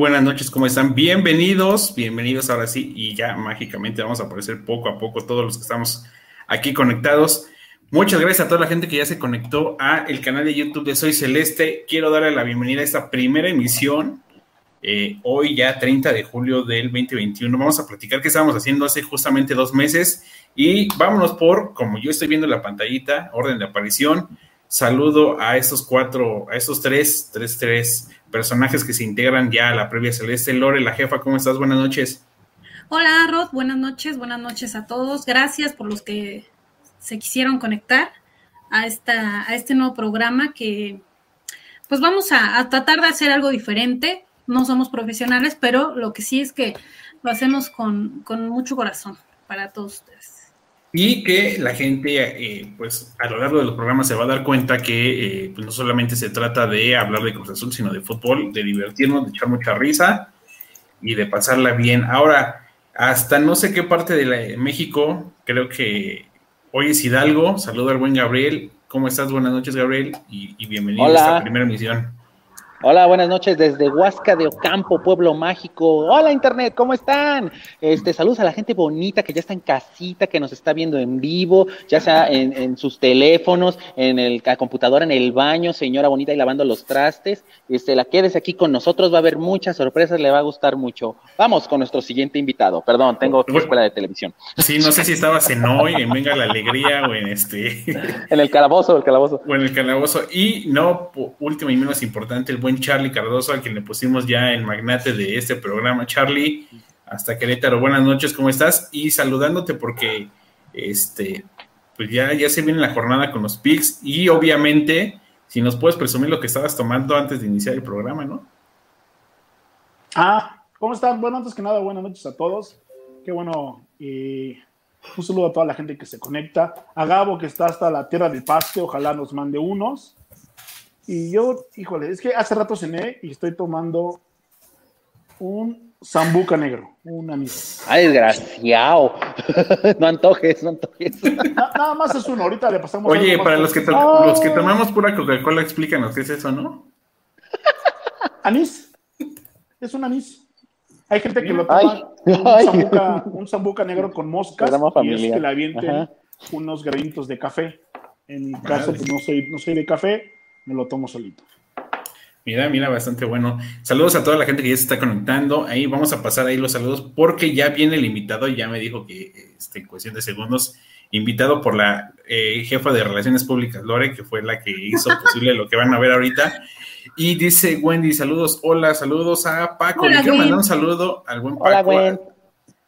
buenas noches, ¿cómo están? Bienvenidos, bienvenidos ahora sí, y ya mágicamente vamos a aparecer poco a poco todos los que estamos aquí conectados. Muchas gracias a toda la gente que ya se conectó a el canal de YouTube de Soy Celeste. Quiero darle la bienvenida a esta primera emisión, eh, hoy ya 30 de julio del 2021. Vamos a platicar qué estábamos haciendo hace justamente dos meses y vámonos por, como yo estoy viendo la pantallita, orden de aparición. Saludo a estos cuatro, a estos tres, tres, tres personajes que se integran ya a la previa celeste. Lore, la jefa, ¿cómo estás? Buenas noches. Hola, Rod, buenas noches, buenas noches a todos. Gracias por los que se quisieron conectar a, esta, a este nuevo programa que pues vamos a, tratar de hacer algo diferente. No somos profesionales, pero lo que sí es que lo hacemos con, con mucho corazón para todos ustedes. Y que la gente, eh, pues a lo largo de los programas se va a dar cuenta que eh, pues, no solamente se trata de hablar de Cruz Azul, sino de fútbol, de divertirnos, de echar mucha risa y de pasarla bien. Ahora, hasta no sé qué parte de, México, creo que hoy es Hidalgo. Saludo al buen Gabriel. ¿Cómo estás? Buenas noches, Gabriel, y, y bienvenido a esta primera emisión. Hola, buenas noches desde Huasca de Ocampo, Pueblo Mágico. Hola Internet, ¿cómo están? Este, saludos a la gente bonita que ya está en casita, que nos está viendo en vivo, ya sea en, sus teléfonos, en el, la computadora, en el baño, señora bonita y lavando los trastes. Este, la quedes aquí con nosotros, va a haber muchas sorpresas, le va a gustar mucho. Vamos con nuestro siguiente invitado. Perdón, tengo escuela de televisión. Sí, no sé si estabas en hoy, en Venga la Alegría o en este. en el calabozo, el calabozo. O en el calabozo. Y no, último y menos importante, el buen Charlie Cardoso, a quien le pusimos ya el magnate de este programa. Charlie, hasta Querétaro, buenas noches, ¿cómo estás? Y saludándote porque este, pues ya, ya se viene la jornada con los PICs y obviamente, si nos puedes presumir lo que estabas tomando antes de iniciar el programa, ¿no? Ah, ¿cómo están? Bueno, antes que nada, buenas noches a todos. Qué bueno. y un saludo a toda la gente que se conecta. A Gabo, que está hasta la tierra del paste, ojalá nos mande unos. Y yo, híjole, es que hace rato cené y estoy tomando un zambuca negro, un anís. Ay, desgraciado. no antojes, no antojes. nada más es uno, ahorita le pasamos. Oye, para los que, los que tomamos pura Coca-Cola, explícanos qué es eso, ¿no? Anís. Es un anís. Hay gente que lo toma un, zambuca, negro con moscas y es que le avienten unos granitos de café. En mi caso, pues no soy, no soy de café, me lo tomo solito. Mira, mira, bastante bueno. Saludos a toda la gente que ya se está conectando. Ahí vamos a pasar ahí los saludos porque ya viene el invitado. Ya me dijo que este, en cuestión de segundos, invitado por la eh, jefa de Relaciones Públicas, Lore, que fue la que hizo posible lo que van a ver ahorita. Y dice Wendy, saludos, hola, saludos a Paco. Le quiero mandar un saludo al buen Paco.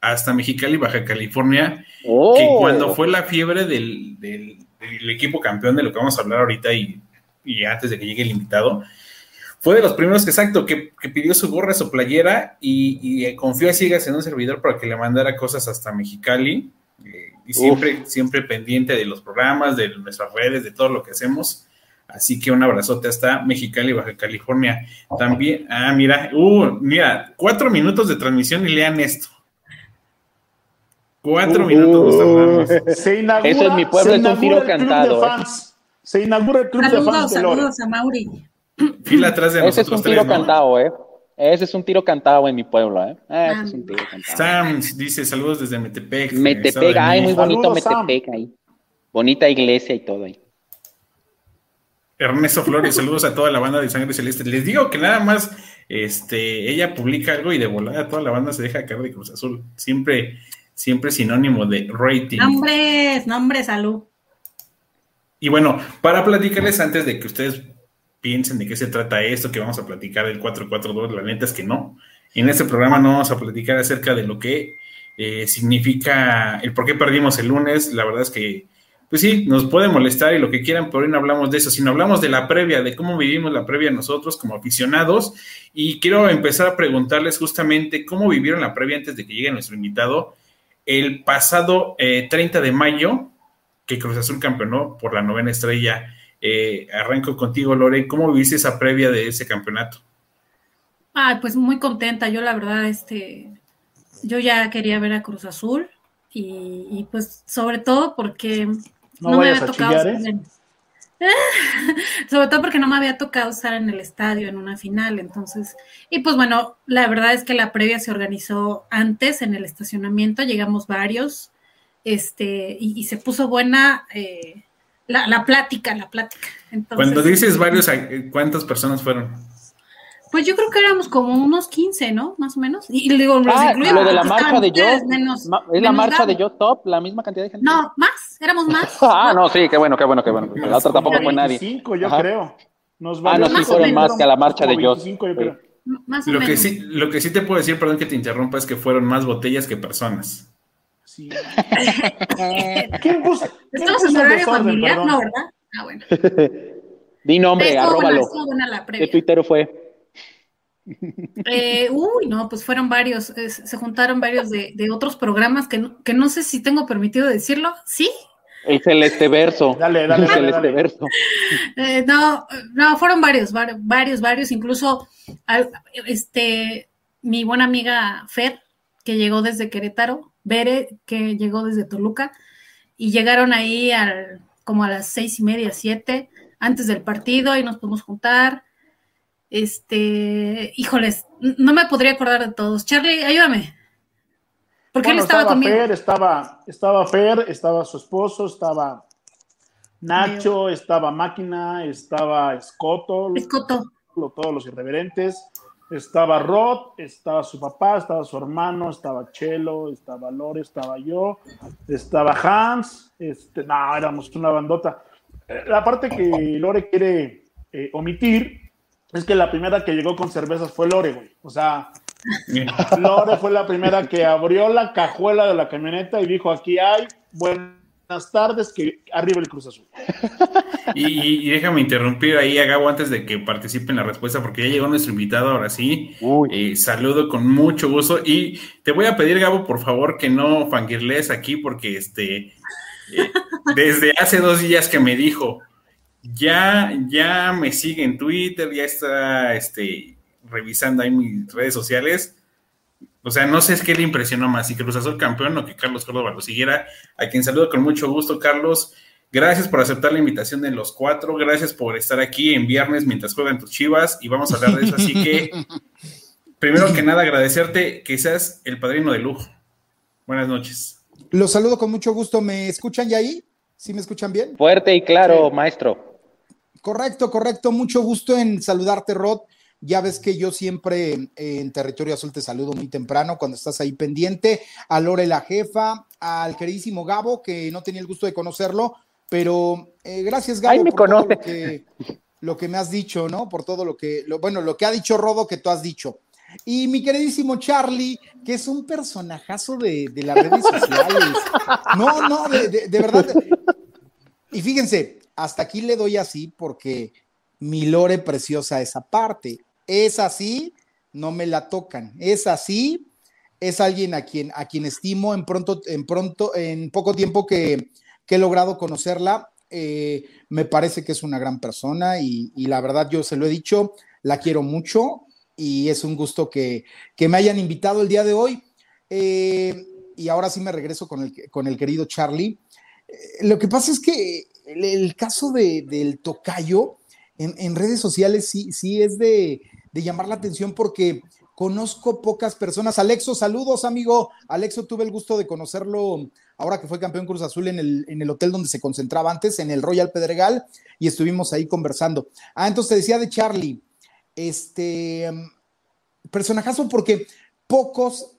hasta Mexicali, Baja California, que oh. cuando fue la fiebre del, del, equipo campeón de lo que vamos a hablar ahorita y y antes de que llegue el invitado, fue de los primeros, exacto, que, que pidió su gorra, su playera y, y, confió a ciegas en un servidor para que le mandara cosas hasta Mexicali. Eh, y siempre, siempre pendiente de los programas, de nuestras redes, de todo lo que hacemos. Así que un abrazote hasta Mexicali, Baja California. También, ah, mira, uh, mira, cuatro minutos de transmisión y lean esto. Cuatro uh, minutos de Se inaugura, Eso en mi pueblo es un tiro cantado. Se inaugura el club saludos, de fans Saludos a Mauri. Fila atrás de Ese es un tiro cantado, ¿eh? Ese es un tiro cantado en mi pueblo, ¿eh? Ese es un tiro cantado. Sam dice saludos desde Metepec. Metepec, ay, muy bonito Metepec ahí. Bonita iglesia y todo ahí. Ernesto Flores, saludos a toda la banda de Sangre Celeste. Les digo que nada más este, ella publica algo y de volada toda la banda se deja caer de Cruz Azul. Siempre, siempre sinónimo de rating. Nombres, nombres, salud. Y bueno, para platicarles antes de que ustedes piensen de qué se trata esto, que vamos a platicar del 442, la neta es que no. En este programa no vamos a platicar acerca de lo que eh, significa el por qué perdimos el lunes. La verdad es que, pues sí, nos puede molestar y lo que quieran, pero hoy no hablamos de eso, sino hablamos de la previa, de cómo vivimos la previa nosotros como aficionados. Y quiero empezar a preguntarles justamente cómo vivieron la previa antes de que llegue nuestro invitado. El pasado 30 eh, de mayo, que Cruz Azul campeonó por la novena estrella. Eh, arranco contigo, Lore. ¿Cómo viste esa previa de ese campeonato? Ah, pues muy contenta. Yo, la verdad, este, yo ya quería ver a Cruz Azul y, pues sobre todo porque no, me había tocado. ¿eh? Sobre todo porque no me había tocado estar en el estadio en una final, entonces, y pues bueno, la verdad es que la previa se organizó antes en el estacionamiento, llegamos varios, este, y, se puso buena eh, la, plática, la plática. Cuando dices varios, ¿cuántas personas fueron? Pues yo creo que éramos como unos 15, ¿no? Más o menos. Y, digo, ah, lo de la marcha de yo. ¿Es la marcha de yo top? ¿La misma cantidad de gente? No, más, éramos más. ah, no, sí, qué bueno, qué bueno, qué bueno. La otra tampoco fue nadie. Cinco, yo creo. Nos ah, no, sí fueron más que a la marcha de yo. Más o lo, que sí, lo que sí te puedo decir, perdón que te interrumpa, es que fueron más botellas que personas. Sí. ¿Quién puso? Estamos en horario familiar, ¿no, verdad? Ah, bueno. Di nombre, arróbalo. ¿Qué tuitero fue? Eh, uy, no, pues fueron varios, se juntaron varios de, otros programas que no, que no sé si tengo permitido decirlo, ¿sí? El celeste verso. Dale, dale, el celeste verso. Eh, no, no, fueron varios, varios, varios, incluso este, mi buena amiga Fer, que llegó desde Querétaro, Bere, que llegó desde Toluca, y llegaron ahí al, como a las seis y media, siete, antes del partido, y nos pudimos juntar este, híjoles, no me podría acordar de todos. Charlie, ayúdame. Porque él estaba, conmigo. Fer, estaba, estaba Fer, estaba su esposo, estaba Nacho, estaba Máquina, estaba Escoto, Escoto. todos los irreverentes, estaba Rod, estaba su papá, estaba su hermano, estaba Chelo, estaba Lore, estaba yo, estaba Hans, este, no, éramos una bandota. Eh, la parte que Lore quiere eh, omitir es que la primera que llegó con cervezas fue Lore, güey. O sea, Lore fue la primera que abrió la cajuela de la camioneta y dijo, aquí hay, buenas tardes, que arriba el Cruz Azul. Y, déjame interrumpir ahí a Gabo antes de que participe en la respuesta, porque ya llegó nuestro invitado, ahora sí. Eh, saludo con mucho gusto. Y te voy a pedir, Gabo, por favor, que no fangirles aquí, porque este, eh, desde hace dos días que me dijo, ya, ya me sigue en Twitter, ya está este, revisando ahí mis redes sociales. O sea, no sé es qué le impresionó más, si que Cruz Azul campeón o que Carlos Córdoba lo siguiera. A quien saludo con mucho gusto, Carlos. Gracias por aceptar la invitación de los cuatro. Gracias por estar aquí en viernes mientras juegan tus chivas y vamos a hablar de eso. Así que, primero que nada, agradecerte que seas el padrino de lujo. Buenas noches. Los saludo con mucho gusto. ¿Me escuchan ya ahí? ¿Sí me escuchan bien? Fuerte y claro, maestro. Correcto, correcto. Mucho gusto en saludarte, Rod. Ya ves que yo siempre eh, en Territorio Azul te saludo muy temprano cuando estás ahí pendiente. A Lore la jefa, al queridísimo Gabo, que no tenía el gusto de conocerlo, pero eh, gracias, Gabo, por Todo lo, que, me has dicho, ¿no? Por todo lo que, bueno, lo que ha dicho Rodo que tú has dicho. Y mi queridísimo Charlie, que es un personajazo de, las redes sociales. No, no, de verdad. Y fíjense, hasta aquí le doy así porque mi lore preciosa esa parte. Es así, no me la tocan. Es así, es alguien a quien, a quien estimo en pronto, en pronto, en poco tiempo que, he logrado conocerla. Eh, me parece que es una gran persona y, la verdad yo se lo he dicho, la quiero mucho y es un gusto que, me hayan invitado el día de hoy. Eh, y ahora sí me regreso con el, con el querido Charlie. Eh, lo que pasa es que el, caso de, del tocayo en, redes sociales sí, sí es de, llamar la atención porque conozco pocas personas. Alexo, saludos, amigo. Alexo, tuve el gusto de conocerlo ahora que fue campeón Cruz Azul en el, en el hotel donde se concentraba antes, en el Royal Pedregal, y estuvimos ahí conversando. Ah, entonces te decía de Charlie, este personajazo porque pocos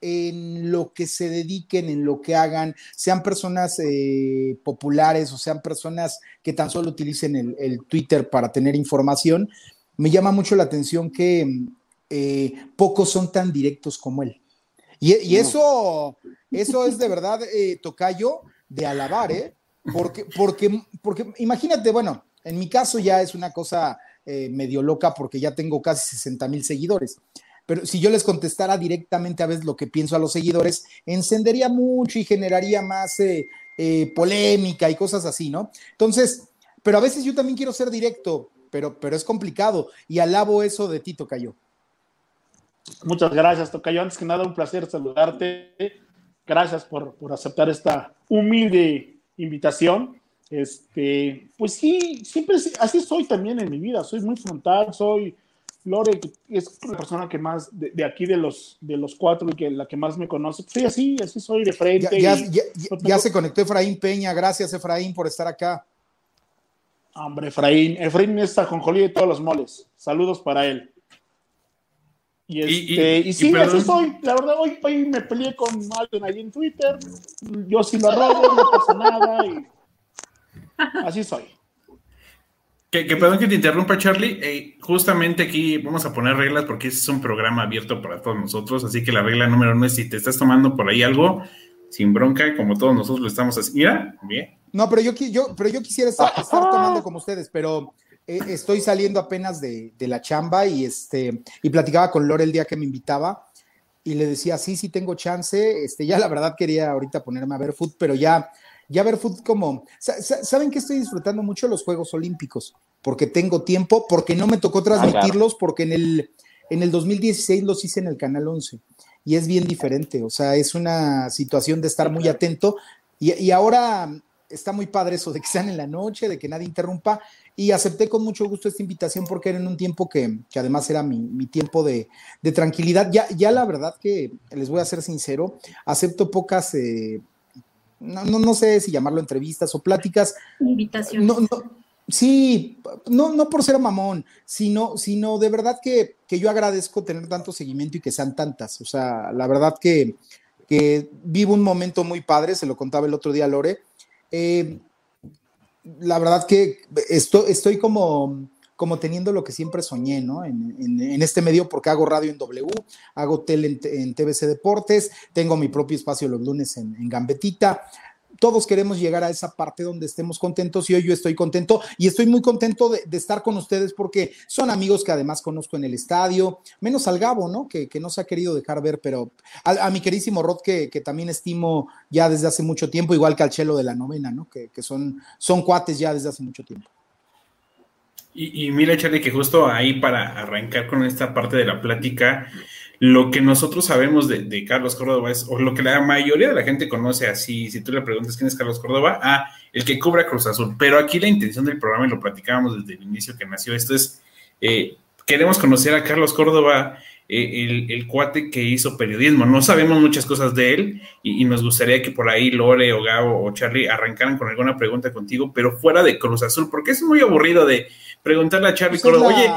en lo que se dediquen, en lo que hagan, sean personas eh, populares o sean personas que tan solo utilicen el, Twitter para tener información, me llama mucho la atención que eh, pocos son tan directos como él. Y, eso, eso es de verdad, eh, Tocayo, de alabar, ¿eh? Porque, porque, porque imagínate, bueno, en mi caso ya es una cosa medio loca porque ya tengo casi 60 mil seguidores pero si yo les contestara directamente a veces lo que pienso a los seguidores, encendería mucho y generaría más eh, eh, polémica y cosas así, ¿no? Entonces, pero a veces yo también quiero ser directo, pero, pero es complicado y alabo eso de ti, Tocayo. Muchas gracias, Tocayo. Antes que nada, un placer saludarte. Gracias por, por aceptar esta humilde invitación. Este, pues sí, siempre así soy también en mi vida, soy muy frontal, soy Lore, es la persona que más, de, aquí de los, de los cuatro, y que la que más me conoce, sí, así, así soy de frente. Ya, se conectó Efraín Peña, gracias Efraín por estar acá. Hombre, Efraín, Efraín es Jonjolí de todos los moles, saludos para él. Y, este, y, sí, así soy. La verdad, hoy, hoy me peleé con alguien ahí en Twitter. Yo sí lo robo, no pasa nada. Y así soy. Que, perdón que te interrumpa, Charlie. Eh, justamente aquí vamos a poner reglas porque este es un programa abierto para todos nosotros. Así que la regla número uno es si te estás tomando por ahí algo, sin bronca, como todos nosotros lo estamos haciendo. Mira, bien. No, pero yo, yo, pero yo quisiera estar, tomando como ustedes, pero eh, estoy saliendo apenas de, la chamba y, este, y platicaba con Lore el día que me invitaba y le decía, sí, sí tengo chance. Este, ya la verdad quería ahorita ponerme a ver fútbol, pero ya ya ver fútbol como, ¿saben que estoy disfrutando mucho los Juegos Olímpicos? Porque tengo tiempo, porque no me tocó transmitirlos, porque en el, en el 2016 los hice en el Canal 11 y es bien diferente, o sea, es una situación de estar muy atento y, y ahora está muy padre eso de que sean en la noche, de que nadie interrumpa y acepté con mucho gusto esta invitación porque era en un tiempo que, que además era mi, mi tiempo de, de, tranquilidad. Ya, ya la verdad que les voy a ser sincero, acepto pocas... Eh, no, no, no sé si llamarlo entrevistas o pláticas. Invitaciones. No, no, sí, no, no por ser mamón, sino, sino de verdad que, que, yo agradezco tener tanto seguimiento y que sean tantas. O sea, la verdad que, que vivo un momento muy padre, se lo contaba el otro día Lore. Eh, la verdad que estoy, estoy como como teniendo lo que siempre soñé, ¿no? En, este medio, porque hago radio en W, hago tele en, TBC Deportes, tengo mi propio espacio los lunes en, Gambetita. Todos queremos llegar a esa parte donde estemos contentos y hoy yo estoy contento y estoy muy contento de, estar con ustedes porque son amigos que además conozco en el estadio, menos al Gabo, ¿no? Que, no se ha querido dejar ver, pero a, mi querísimo Rod, que, también estimo ya desde hace mucho tiempo, igual que al Chelo de la novena, ¿no? Que, son, son cuates ya desde hace mucho tiempo. Y, mira, Charlie, que justo ahí para arrancar con esta parte de la plática, lo que nosotros sabemos de, Carlos Córdoba es, o lo que la mayoría de la gente conoce así, si tú le preguntas quién es Carlos Córdoba, ah, el que cubre Cruz Azul. Pero aquí la intención del programa, y lo platicábamos desde el inicio que nació esto, es, eh, queremos conocer a Carlos Córdoba, eh, el, cuate que hizo periodismo. No sabemos muchas cosas de él y, nos gustaría que por ahí Lore o Gabo o Charlie arrancaran con alguna pregunta contigo, pero fuera de Cruz Azul, porque es muy aburrido de preguntarle a Charlie oye,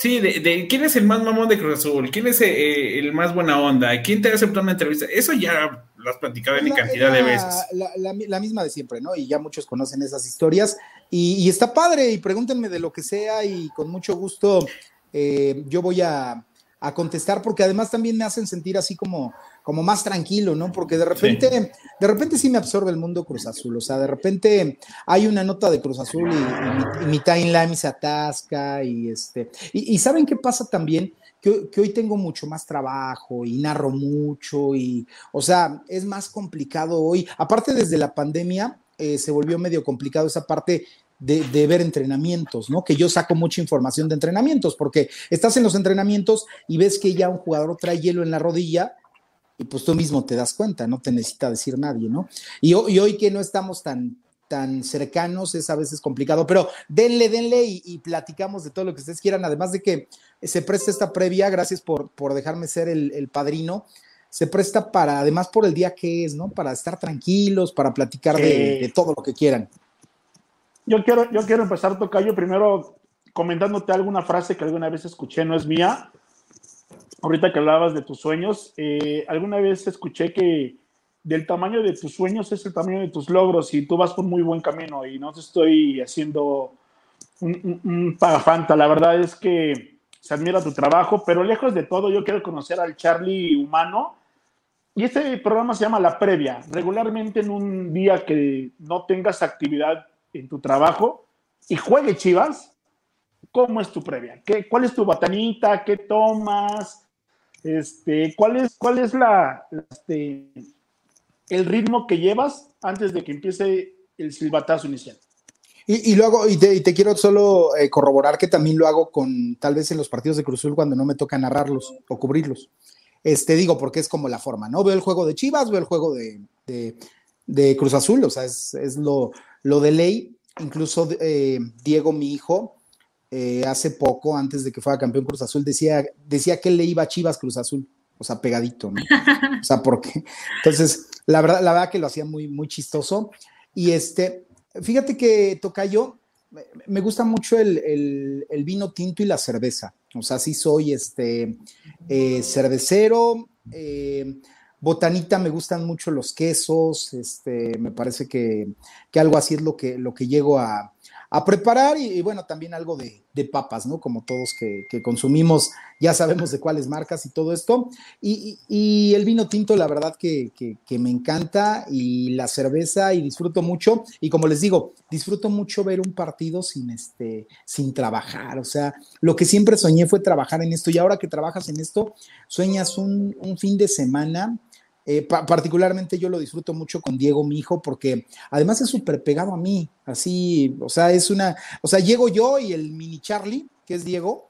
sí, de, quién es el más mamón de Cruz Azul, quién es eh, el más buena onda, quién te aceptado una entrevista. Eso ya lo has platicado en cantidad de veces. La, misma de siempre, ¿no? Y ya muchos conocen esas historias. Y, está padre, y pregúntenme de lo que sea, y con mucho gusto eh, yo voy a, a contestar, porque además también me hacen sentir así como, como más tranquilo, ¿no? Porque de repente, de repente sí me absorbe el mundo Cruz Azul, o sea, de repente hay una nota de Cruz Azul y, mi, timeline se atasca y este, y, ¿saben qué pasa también? Que, que, hoy tengo mucho más trabajo y narro mucho y, o sea, es más complicado hoy, aparte desde la pandemia, eh, se volvió medio complicado esa parte de, ver entrenamientos, ¿no? Que yo saco mucha información de entrenamientos, porque estás en los entrenamientos y ves que ya un jugador trae hielo en la rodilla y pues tú mismo te das cuenta, no te necesita decir nadie, ¿no? Y, hoy que no estamos tan, tan cercanos es a veces complicado, pero denle, denle y, platicamos de todo lo que ustedes quieran, además de que se presta esta previa, gracias por, por dejarme ser el, padrino, se presta para, además por el día que es, ¿no? Para estar tranquilos, para platicar de todo lo que quieran. Yo quiero, yo quiero empezar, Tocayo, primero comentándote alguna frase que alguna vez escuché, no es mía. Ahorita que hablabas de tus sueños, eh, alguna vez escuché que del tamaño de tus sueños es el tamaño de tus logros y tú vas por muy buen camino y no te estoy haciendo un, un, pagafanta. La verdad es que se admira tu trabajo, pero lejos de todo, yo quiero conocer al Charlie humano. Y este programa se llama La Previa. Regularmente en un día que no tengas actividad en tu trabajo y juegue Chivas, ¿cómo es tu previa? ¿Qué, ¿Cuál es tu batanita? ¿Qué tomas? Este, ¿cuál, es, ¿Cuál es la, este, el ritmo que llevas antes de que empiece el silbatazo inicial? Y, lo hago, y te, quiero solo eh, corroborar que también lo hago con tal vez en los partidos de Cruzul cuando no me toca narrarlos o cubrirlos. Este digo, porque es como la forma, ¿no? Veo el juego de Chivas, veo el juego de, de Cruz Azul, o sea, es, lo, lo de ley, incluso eh, Diego, mi hijo, eh, hace poco, antes de que fuera campeón Cruz Azul, decía, decía que él le iba a Chivas Cruz Azul, o sea, pegadito, ¿no? O sea, porque, entonces, la verdad, la verdad que lo hacía muy, muy chistoso. Y este, fíjate que Tocayo, me gusta mucho el, vino tinto y la cerveza. O sea, sí soy este eh, cervecero. Eh, botanita me gustan mucho los quesos. Este, me parece que, que, algo así es lo que, lo que llego a, a preparar y, bueno, también algo de, papas, ¿no? Como todos que, consumimos, ya sabemos de cuáles marcas y todo esto. Y, el vino tinto, la verdad que, me encanta y la cerveza y disfruto mucho. Y como les digo, disfruto mucho ver un partido sin, este, sin trabajar. O sea, lo que siempre soñé fue trabajar en esto y ahora que trabajas en esto, sueñas un, un fin de semana eh, particularmente yo lo disfruto mucho con Diego, mi hijo, porque además es súper pegado a mí, así, o sea, es una, o sea, llego yo y el mini Charlie, que es Diego,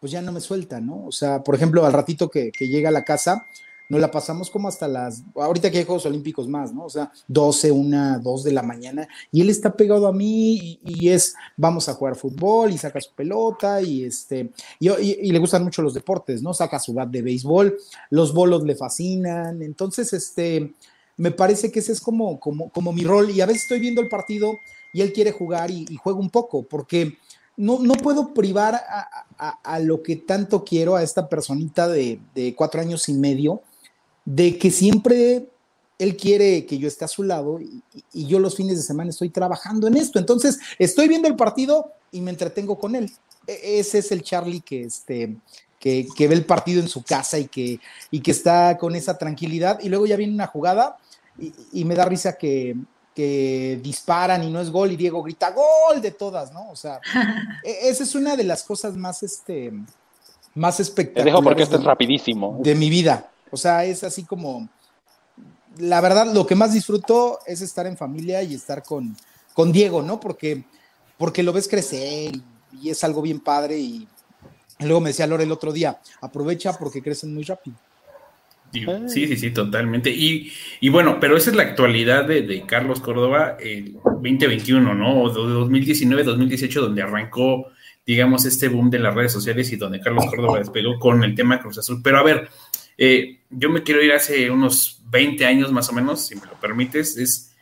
pues ya no me suelta, ¿no? O sea, por ejemplo, al ratito que, que llega a la casa, nos la pasamos como hasta las, ahorita que hay Juegos Olímpicos más, ¿no? O sea, 12, 1, 2 de la mañana, y él está pegado a mí y, es, vamos a jugar fútbol y saca su pelota y este, y, le gustan mucho los deportes, ¿no? Saca su bat de béisbol, los bolos le fascinan, entonces, este, me parece que ese es como, como, como mi rol, y a veces estoy viendo el partido y él quiere jugar y, juega un poco, porque... No, no, puedo privar a, lo que tanto quiero a esta personita de, de, cuatro años y medio, de que siempre él quiere que yo esté a su lado y, yo los fines de semana estoy trabajando en esto. Entonces, estoy viendo el partido y me entretengo con él. E, ese es el Charlie que, este, que, ve el partido en su casa y que, y que está con esa tranquilidad. Y luego ya viene una jugada y, me da risa que, que disparan y no es gol y Diego grita gol de todas, ¿no? O sea, e, esa es una de las cosas más, este, más espectaculares. Te dejo porque esto es rapidísimo. De mi vida. O sea, es así como, la verdad, lo que más disfruto es estar en familia y estar con, con Diego, ¿no? Porque, porque lo ves crecer y, es algo bien padre y, luego me decía Lore el otro día, aprovecha porque crecen muy rápido. Sí, sí, sí, totalmente. Y, y bueno, pero esa es la actualidad de, Carlos Córdoba, el 2021, ¿no? O de 2019, 2018, donde arrancó, digamos, este boom de las redes sociales y donde Carlos Córdoba despegó con el tema Cruz Azul. Pero a ver, eh, yo me quiero ir hace unos 20 años más o menos, si me lo permites, es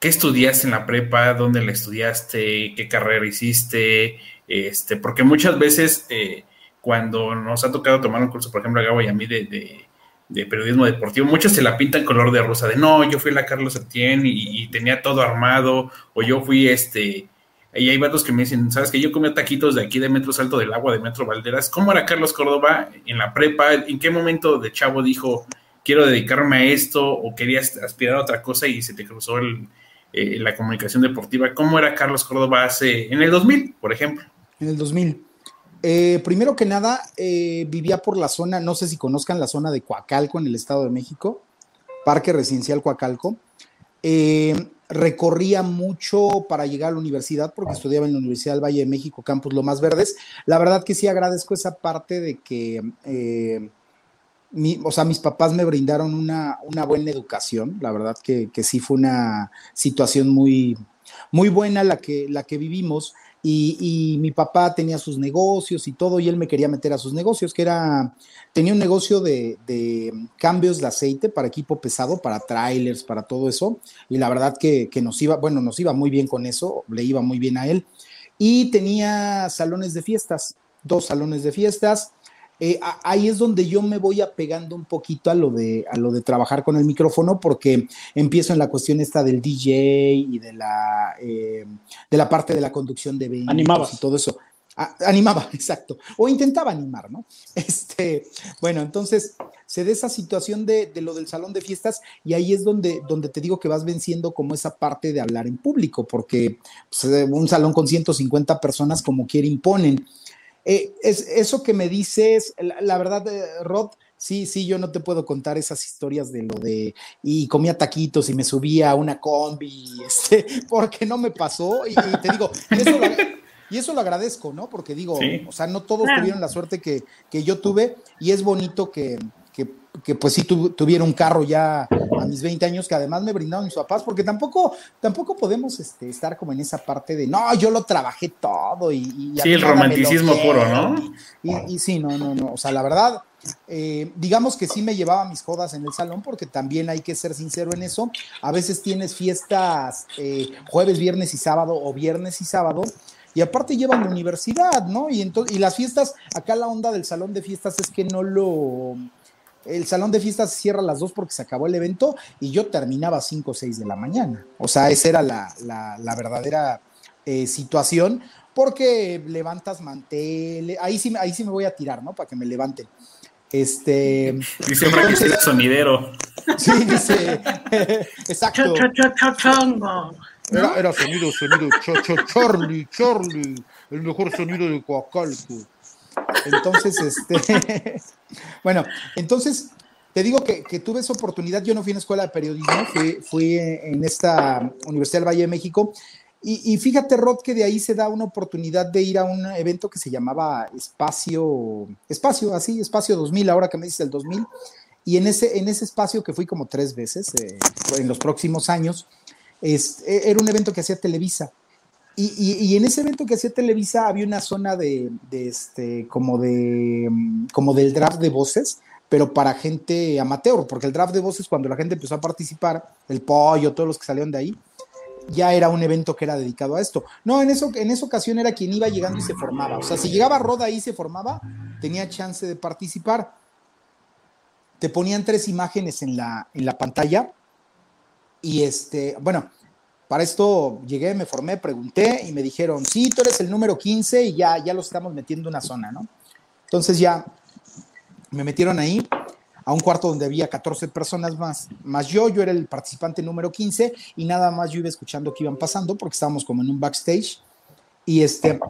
qué estudiaste en la prepa, dónde la estudiaste, qué carrera hiciste, este, porque muchas veces eh, cuando nos ha tocado tomar un curso, por ejemplo, a Gabo y a mí de, periodismo deportivo, muchos se la pintan color de rosa, de no, yo fui la Carlos Etienne y, tenía todo armado, o yo fui este y hay varios que me dicen, ¿sabes que Yo comía taquitos de aquí de Metro Salto del Agua, de Metro Valderas. ¿Cómo era Carlos Córdoba en la prepa? ¿En qué momento de chavo dijo, quiero dedicarme a esto o querías aspirar a otra cosa y se te cruzó eh, la comunicación deportiva? ¿Cómo era Carlos Córdoba hace, en el 2000, por ejemplo? En el 2000. Eh, primero que nada, eh, vivía por la zona, no sé si conozcan la zona de Coacalco en el Estado de México, Parque Residencial Coacalco. Eh, recorría mucho para llegar a la universidad porque estudiaba en la Universidad del Valle de México, Campus Lomas Verdes. La verdad que sí agradezco esa parte de que, eh, o sea, mis papás me brindaron una, una buena educación. La verdad que, que, sí fue una situación muy, muy buena la que, la que vivimos y, mi papá tenía sus negocios y todo, y él me quería meter a sus negocios, que era, tenía un negocio de, cambios de aceite para equipo pesado, para trailers, para todo eso, y la verdad que, que, nos iba, bueno, nos iba muy bien con eso, le iba muy bien a él, y tenía salones de fiestas, dos salones de fiestas, eh, ahí es donde yo me voy apegando un poquito a lo de a lo de trabajar con el micrófono porque empiezo en la cuestión esta del DJ y de la eh, de la parte de la conducción de eventos y todo eso. Animaba exacto. O intentaba animar no este bueno entonces se da esa situación de, lo del salón de fiestas y ahí es donde, donde te digo que vas venciendo como esa parte de hablar en público, porque pues, un salón con 150 personas como quiere imponen. Eh, es, eso que me dices, la, verdad, eh, Rod, sí, sí, yo no te puedo contar esas historias de lo de, y comía taquitos y me subía a una combi, este, porque no me pasó, y, te digo, y eso, lo, agradezco, ¿no? Porque digo, o sea, no todos tuvieron la suerte que, que, yo tuve, y es bonito que, que, que pues sí tuviera un carro ya a mis 20 años que además me brindaron mis papás, porque tampoco, tampoco podemos este, estar como en esa parte de, no, yo lo trabajé todo y... y sí, el romanticismo puro, ¿no? Y, y, sí, no, no, no, o sea, la verdad, eh, digamos que sí me llevaba mis jodas en el salón, porque también hay que ser sincero en eso, a veces tienes fiestas eh, jueves, viernes y sábado o viernes y sábado, y aparte llevan la universidad, ¿no? Y, entonces, y las fiestas, acá la onda del salón de fiestas es que no lo... El salón de fiestas cierra a las dos porque se acabó el evento y yo terminaba a 5 o 6 de la mañana. O sea, esa era la, la, verdadera eh, situación porque levantas mantel, ahí sí, ahí sí me voy a tirar, ¿no? Para que me levanten. Este. Dice Frank que sonidero. Sí, dice. Exacto. Era, era sonido, sonido, Charlie, Charlie, el mejor sonido de Coacalco. Entonces, este, bueno, entonces te digo que, que, tuve esa oportunidad. Yo no fui en escuela de periodismo, fui, fui en esta Universidad del Valle de México. Y, y, fíjate, Rod, que de ahí se da una oportunidad de ir a un evento que se llamaba Espacio, Espacio, así, Espacio 2000, ahora que me dices el 2000. Y en ese, en ese espacio que fui como tres veces eh, en los próximos años, es, e, era un evento que hacía Televisa. Y, y, en ese evento que hacía Televisa había una zona de, este, como de, como del draft de voces, pero para gente amateur, porque el draft de voces cuando la gente empezó a participar, el pollo, todos los que salieron de ahí, ya era un evento que era dedicado a esto. No, en, eso, en esa ocasión era quien iba llegando y se formaba. O sea, si llegaba Roda ahí y se formaba, tenía chance de participar. Te ponían tres imágenes en la, en la pantalla y este, bueno, para esto llegué, me formé, pregunté y me dijeron, sí, tú eres el número 15 y ya, ya lo estamos metiendo en una zona, ¿no? Entonces ya me metieron ahí a un cuarto donde había 14 personas más, más yo, yo era el participante número 15 y nada más yo iba escuchando que iban pasando porque estábamos como en un backstage y este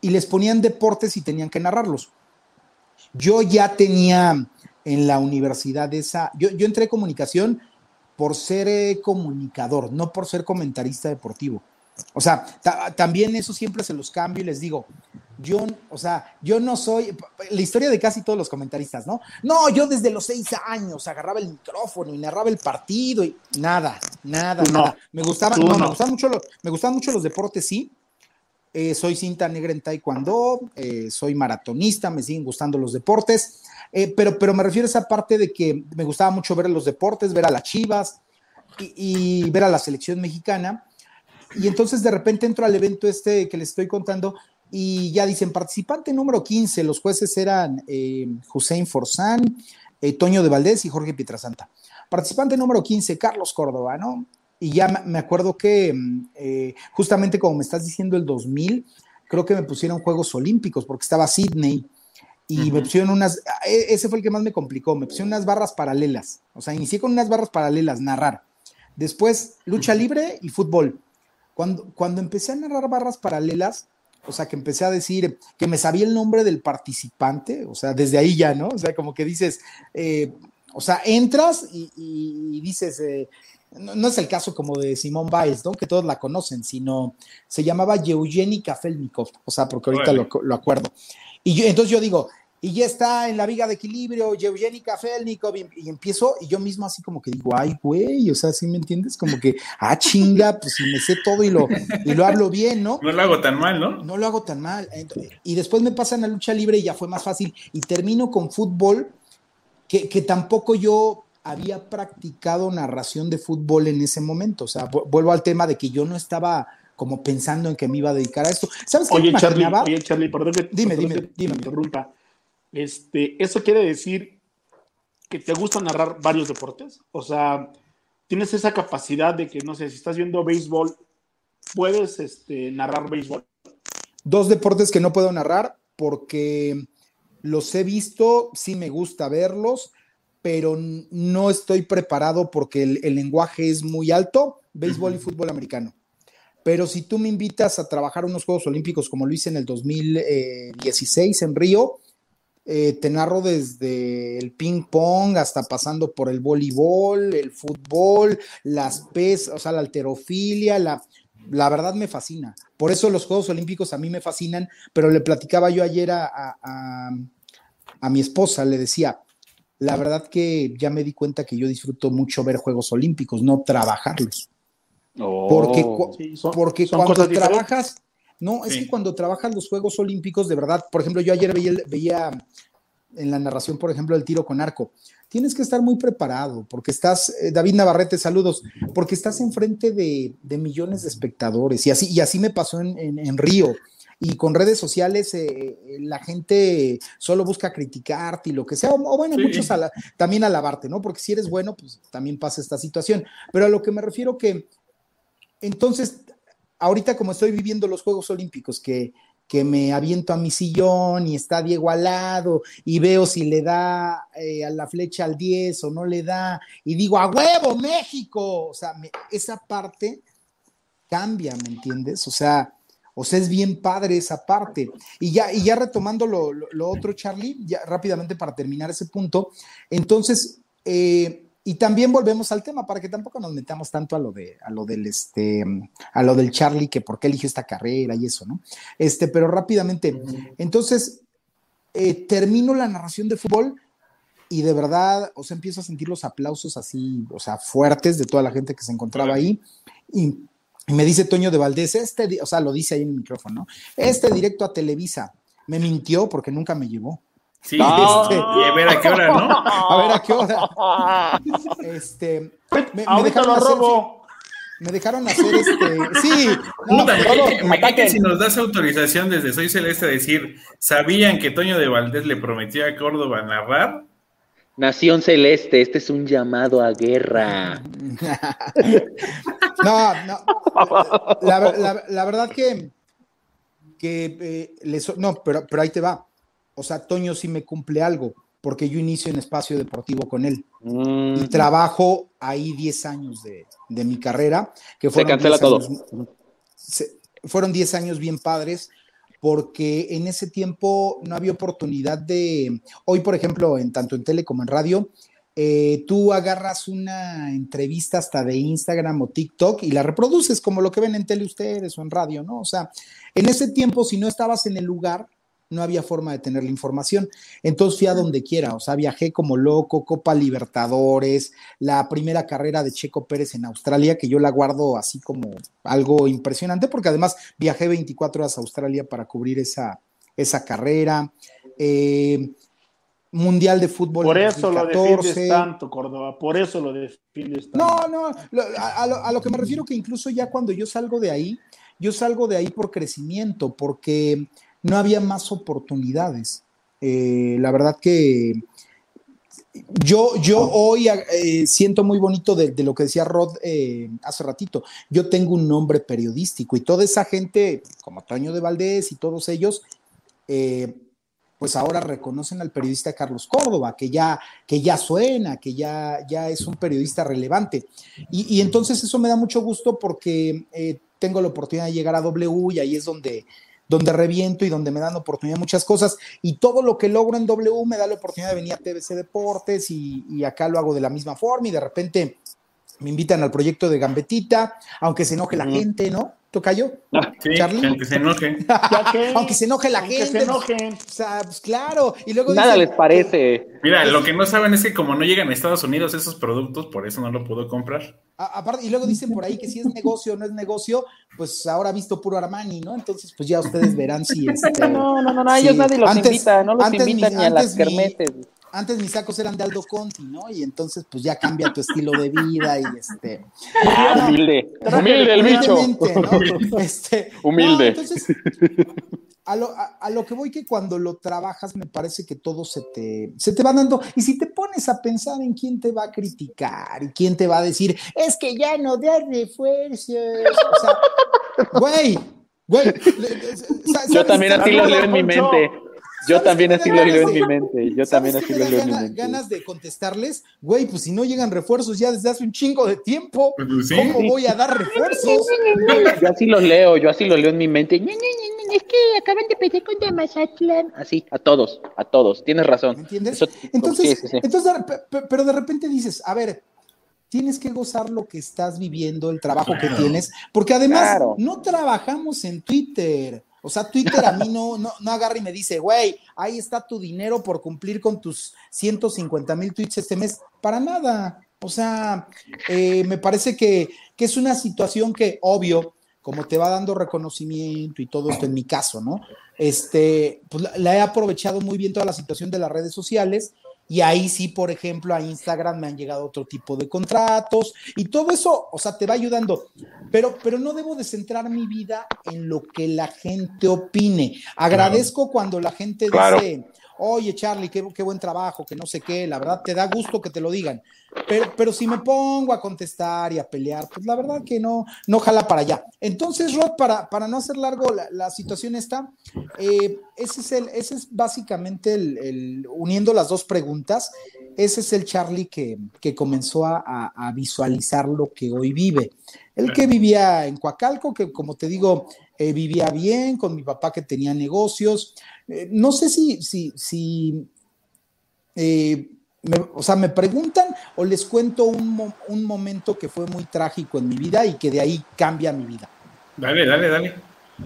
y les ponían deportes y tenían que narrarlos. Yo ya tenía en la universidad esa, yo, yo entré comunicación por ser eh, comunicador, no por ser comentarista deportivo. O sea, también eso siempre se los cambio y les digo, yo, o sea, yo no soy, la historia de casi todos los comentaristas, ¿no? No, yo desde los seis años agarraba el micrófono y narraba el partido y nada, nada, nada. Me gustaban, no, Me, gustaban mucho los, me gustaban mucho los deportes, sí. Eh, soy cinta negra en taekwondo, eh, soy maratonista, me siguen gustando los deportes. Eh, pero, pero me refiero a esa parte de que me gustaba mucho ver los deportes, ver a las Chivas y, ver a la selección mexicana. Y entonces de repente entro al evento este que les estoy contando y ya dicen participante número 15, los jueces eran Hussein Forzán, Toño de Valdés y Jorge Pietrasanta. Participante número 15, Carlos Córdoba, ¿no? Y ya me acuerdo que eh, justamente como me estás diciendo el 2000, creo que me pusieron Juegos Olímpicos porque estaba Sydney y me pusieron unas, e, ese fue el que más me complicó, me pusieron unas barras paralelas, o sea, inicié con unas barras paralelas, narrar. Después, lucha libre y fútbol. Cuando, cuando empecé a narrar barras paralelas, o sea, que empecé a decir que me sabía el nombre del participante, o sea, desde ahí ya, ¿no? O sea, como que dices, eh, o sea, entras y, dices, eh, no, es el caso como de Simón Biles, ¿no? Que todos la conocen, sino se llamaba Eugeni Kafelnikov, o sea, porque ahorita lo, lo, acuerdo. Y yo, entonces yo digo, y ya está en la viga de equilibrio, Eugénica Felnikov, y, y, empiezo, y yo mismo así como que digo, ay, güey, o sea, ¿sí me entiendes? Como que, ah, chinga, pues si me sé todo y lo, y lo hablo bien, ¿no? No lo hago tan mal, ¿no? No lo hago tan mal. y después me pasan a lucha libre y ya fue más fácil, y termino con fútbol, que, que tampoco yo había practicado narración de fútbol en ese momento, o sea, vuelvo al tema de que yo no estaba como pensando en que me iba a dedicar a esto. ¿Sabes qué oye, Charlie, oye, Charlie, perdón que, dime, perdón dime, que dime. interrumpa. Este, ¿Eso quiere decir que te gusta narrar varios deportes? O sea, tienes esa capacidad de que, no sé, si estás viendo béisbol, puedes este, narrar béisbol. Dos deportes que no puedo narrar porque los he visto, sí me gusta verlos, pero no estoy preparado porque el, el lenguaje es muy alto, béisbol y fútbol americano. Pero si tú me invitas a trabajar unos Juegos Olímpicos como lo hice en el 2016 en Río, eh, te narro desde el ping pong hasta pasando por el voleibol, el fútbol, las pesas, o sea, la alterofilia, la, la verdad me fascina. Por eso los Juegos Olímpicos a mí me fascinan, pero le platicaba yo ayer a, a, a mi esposa, le decía, la verdad que ya me di cuenta que yo disfruto mucho ver Juegos Olímpicos, no trabajarlos. porque Oh. Sí, son- porque son cuando trabajas, no, es Sí. que cuando trabajas los Juegos Olímpicos, de verdad, por ejemplo, yo ayer veía, veía en la narración, por ejemplo, el tiro con arco. Tienes que estar muy preparado, porque estás, eh, David Navarrete, saludos, porque estás enfrente de, de millones de espectadores, y así, y así me pasó en, en- en Río. Y con redes sociales eh, la gente solo busca criticarte y lo que sea, o, o bueno, Sí. muchos también alabarte, ¿no? Porque si eres bueno, pues también pasa esta situación. Pero a lo que me refiero que entonces, ahorita como estoy viviendo los Juegos Olímpicos, que, que me aviento a mi sillón y está Diego al lado y veo si le da eh, a la flecha al 10 o no le da y digo, a huevo, México. O sea, me- esa parte cambia, ¿me entiendes? O sea, o sea, es bien padre esa parte. Y ya, y ya retomando lo, lo- lo otro, Charlie, ya rápidamente para terminar ese punto, entonces, eh, y también volvemos al tema, para que tampoco nos metamos tanto a lo de, a lo del este, a lo del Charlie, que por qué eligió esta carrera y eso, ¿no? Este, pero rápidamente, entonces, eh, termino la narración de fútbol y de verdad, o sea, empiezo a sentir los aplausos así, o sea, fuertes de toda la gente que se encontraba ahí. Y, y me dice Toño de Valdés, este, o sea, lo dice ahí en el micrófono, ¿no? Este directo a Televisa. Me mintió porque nunca me llevó. Sí, No. este, y a ver a qué hora, ¿no? A ver a qué hora. Este, me, dejaron hacer, robo. me dejaron hacer este, sí, no, Puta, me que- me cae que ataquen. si nos das autorización desde Soy Celeste a decir, ¿sabían que Toño de Valdés le prometía a Córdoba narrar? Nación Celeste, este es un llamado a guerra. No, no. La, la- la verdad que, que eh, le so- no, pero, pero ahí te va. O sea, Toño sí me cumple algo, porque yo inicio en espacio deportivo con él Mm, y trabajo ahí 10 años de, de mi carrera, que se fueron cancela 10 todo. años- se- fueron 10 años bien padres, porque en ese tiempo no había oportunidad de, hoy por ejemplo, en tanto en tele como en radio, eh, tú agarras una entrevista hasta de Instagram o TikTok y la reproduces como lo que ven en tele ustedes o en radio, ¿no? O sea, en ese tiempo, si no estabas en el lugar, no había forma de tener la información. Entonces fui a donde quiera, o sea, viajé como loco, Copa Libertadores, la primera carrera de Checo Pérez en Australia, que yo la guardo así como algo impresionante, porque además viajé 24 horas a Australia para cubrir esa, esa carrera. Eh, Mundial de Fútbol. Por eso lo 2014. defiendes tanto, Córdoba. Por eso lo defiendes tanto. No, no, lo- a, a lo, a lo que me refiero que incluso ya cuando yo salgo de ahí, yo salgo de ahí por crecimiento, porque no había más oportunidades. Eh, la verdad que yo, yo hoy eh, siento muy bonito de, lo que decía Rod eh, hace ratito. Yo tengo un nombre periodístico y toda esa gente, como Toño de Valdés y todos ellos, pues ahora reconocen al periodista Carlos Córdoba, que ya, que ya suena, que ya, ya es un periodista relevante. Y, y entonces eso me da mucho gusto porque tengo la oportunidad de llegar a W y ahí es donde, donde reviento y donde me dan oportunidad de muchas cosas. Y todo lo que logro en W me da la oportunidad de venir a TBC Deportes y, y acá lo hago de la misma forma y de repente me invitan al proyecto de Gambetita, aunque se enoje la gente, ¿no? ¿Tocayo? Sí, Charlie. aunque se enoje. Aunque se enoje la Aunque gente. se enojen. O sea, pues claro. Y luego Nada dicen les parece. Mira, lo que no saben es que como no llegan a Estados Unidos esos productos, por eso no lo puedo comprar. A- aparte, y luego dicen por ahí que si es negocio o no es negocio, pues ahora ha visto puro Armani, ¿no? Entonces, pues ya ustedes verán si este, No, no, no, no, sí. ellos nadie los Antes- invita, no los invitan ni a las mi- kermeses. Antes mis sacos eran de Aldo Conti, ¿no? Y entonces, pues ya cambia tu estilo de vida y este. Ah, humilde, humilde el bicho. ¿no? Este, Humilde. no, entonces, a lo, a- a lo que voy que cuando lo trabajas me parece que todo se te, se te va dando. Y si te pones a pensar en quién te va a criticar y quién te va a decir, es que ya no da refuerzos. O sea, güey, güey. le- le- ¿sabes- Yo también sabes- así lo leo en mi mente. Yo ¿Sabes también así lo leo en mi mente. Yo ¿Sabes también así lo leo en mi mente. ganas de contestarles? Güey, pues si no llegan refuerzos ya desde hace un chingo de tiempo, Pues sí. ¿cómo voy a dar refuerzos? Yo así los leo, yo así lo leo en mi mente. Es que acaban de perder contra Mazatlán. Así, a todos, a todos. Tienes razón. ¿Me entiendes? Eso- Entonces, sí, sí, sí. entonces pero de repente dices, a ver, tienes que gozar lo que estás viviendo, el trabajo que tienes, porque además Claro. no trabajamos en Twitter. O sea, Twitter a mí no, no, no agarra y me dice, güey, ahí está tu dinero por cumplir con tus 150 mil tweets este mes. Para nada. O sea, eh, me parece que, que es una situación que, obvio, como te va dando reconocimiento y todo esto en mi caso, ¿no? Este, pues la, la, he aprovechado muy bien toda la situación de las redes sociales y ahí sí, por ejemplo, a Instagram me han llegado otro tipo de contratos y todo eso, o sea, te va ayudando. Pero, pero no debo de centrar mi vida en lo que la gente opine. Agradezco claro. cuando la gente claro. dice, oye Charlie, qué, qué, buen trabajo, que no sé qué, la verdad te da gusto que te lo digan. Pero, pero si me pongo a contestar y a pelear, pues la verdad que no, no jala para allá. Entonces, Rod, para, para no hacer largo la, situación esta, eh, ese, es el, ese es básicamente el, uniendo las dos preguntas, ese es el Charlie que, que comenzó a, a, visualizar lo que hoy vive. El que vivía en Coacalco, que como te digo, eh, vivía bien, con mi papá que tenía negocios. Eh, no sé si, si, si eh, me, o sea, me preguntan o les cuento un, un, momento que fue muy trágico en mi vida y que de ahí cambia mi vida. Dale, dale, dale.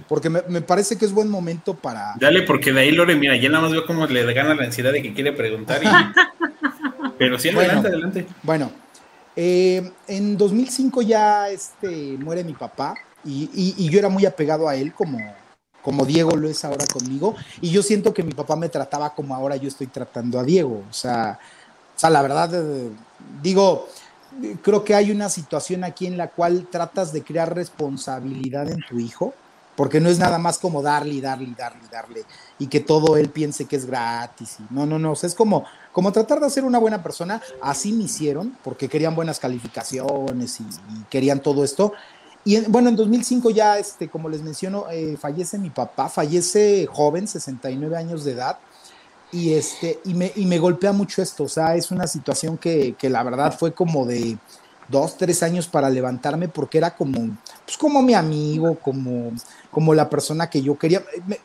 Porque me, me parece que es buen momento para. Dale, porque de ahí Lore, mira, ya nada más veo cómo le gana la ansiedad de que quiere preguntar. Y... Pero sí, adelante, bueno, adelante. Bueno, eh, en 2005 ya este, muere mi papá y, yo era muy apegado a él como, como Diego lo es ahora conmigo y yo siento que mi papá me trataba como ahora yo estoy tratando a Diego. O sea, o sea la verdad, eh, digo, creo que hay una situación aquí en la cual tratas de crear responsabilidad en tu hijo porque no es nada más como darle darle darle darle y que todo él piense que es gratis. Y no, no, no, o sea, es como, como tratar de ser una buena persona. Así me hicieron, porque querían buenas calificaciones y, querían todo esto. Y en, bueno, en 2005 ya, este, como les menciono, eh, fallece mi papá, fallece joven, 69 años de edad. Y, este, y, me, y me golpea mucho esto, o sea, es una situación que, que la verdad fue como de, dos, tres años para levantarme porque era como, pues como mi amigo, como, como la persona que yo quería,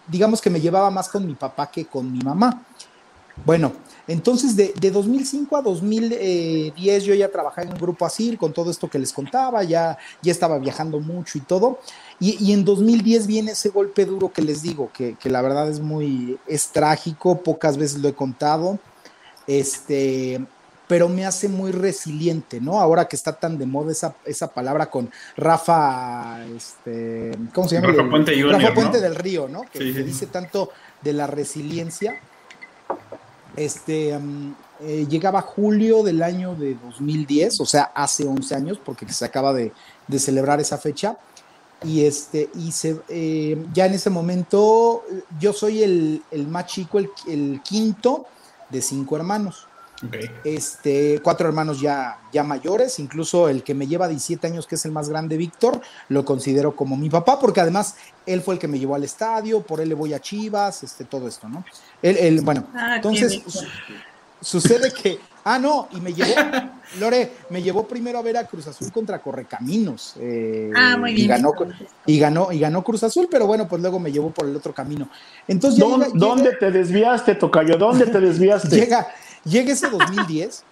digamos que me llevaba más con mi papá que con mi mamá. Bueno, entonces de, de 2005 a 2010 yo ya trabajaba en un grupo así, con todo esto que les contaba, ya, ya estaba viajando mucho y todo. Y, y en 2010 viene ese golpe duro que les digo, que, que la verdad es muy, es trágico, pocas veces lo he contado. Este, pero me hace muy resiliente, ¿no? Ahora que está tan de moda esa, esa palabra con Rafa, este, ¿cómo se llama? Rafa Puente, Junior, Rafa Puente ¿no? del Río, ¿no? Que, Sí, que dice tanto de la resiliencia. Este, eh, llegaba julio del año de 2010, o sea, hace 11 años, porque se acaba de, celebrar esa fecha. Y, este, y se, eh, ya en ese momento, yo soy el, más chico, el quinto de cinco hermanos. Okay. Este, cuatro hermanos ya, ya mayores, incluso el que me lleva 17 años, que es el más grande, Víctor, lo considero como mi papá, porque además él fue el que me llevó al estadio, por él le voy a Chivas, este, todo esto, ¿no? Él, él bueno, Ah, entonces qué su- sucede que, ah, no, y me llevó, Lore, me llevó primero a ver a Cruz Azul contra Correcaminos. eh, Ah, muy bien. Y ganó, y ganó, y ganó Cruz Azul, pero bueno, pues luego me llevó por el otro camino. Entonces, ¿Dónde, llega- dónde te desviaste, Tocayo? ¿Dónde te desviaste? llega, llega ese 2010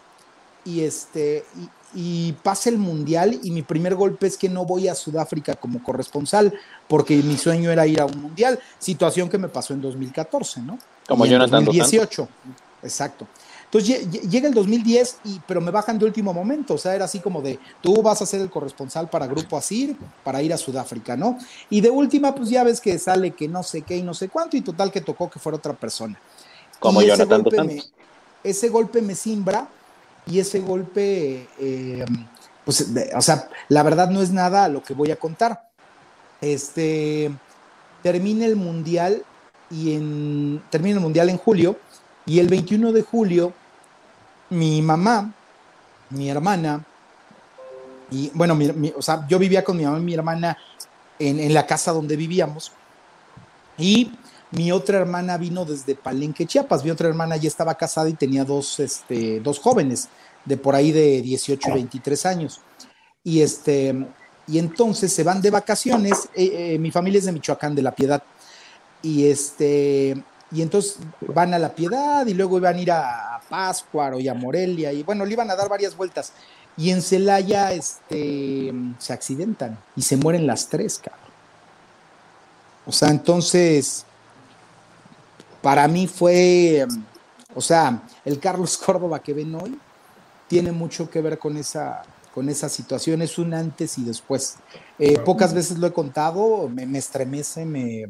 y este y, y pasa el mundial y mi primer golpe es que no voy a Sudáfrica como corresponsal porque mi sueño era ir a un mundial, situación que me pasó en 2014, ¿no? Como Y en Jonathan Dos 2018. Exacto. Entonces lle- lle- llega el 2010 y pero me bajan de último momento, o sea, era así como de tú vas a ser el corresponsal para Grupo Asir para ir a Sudáfrica, ¿no? Y de última pues ya ves que sale que no sé qué y no sé cuánto y total que tocó que fuera otra persona. Como Y ese Jonathan Dos Santos. Ese golpe me simbra y ese golpe, eh, pues, o sea, la verdad no es nada lo que voy a contar. Este, termina el mundial y en, termina el mundial en julio y el 21 de julio mi mamá, mi hermana, y bueno, o sea, yo vivía con mi mamá y mi hermana en, en la casa donde vivíamos y mi otra hermana vino desde Palenque, Chiapas. Mi otra hermana ya estaba casada y tenía dos, este, dos jóvenes de por ahí de 18 y 23 años. Y, este, y entonces se van de vacaciones. eh, eh, mi familia es de Michoacán, de La Piedad. Y, este, y entonces van a La Piedad y luego iban a ir a Páscuaro y a Morelia. Y bueno, le iban a dar varias vueltas. Y en Celaya este, se accidentan y se mueren las tres, cabrón. O sea, entonces, para mí fue, o sea, el Carlos Córdoba que ven hoy tiene mucho que ver con esa, con esa situación, es un antes y después. Eh, pocas veces lo he contado, me, estremece, me,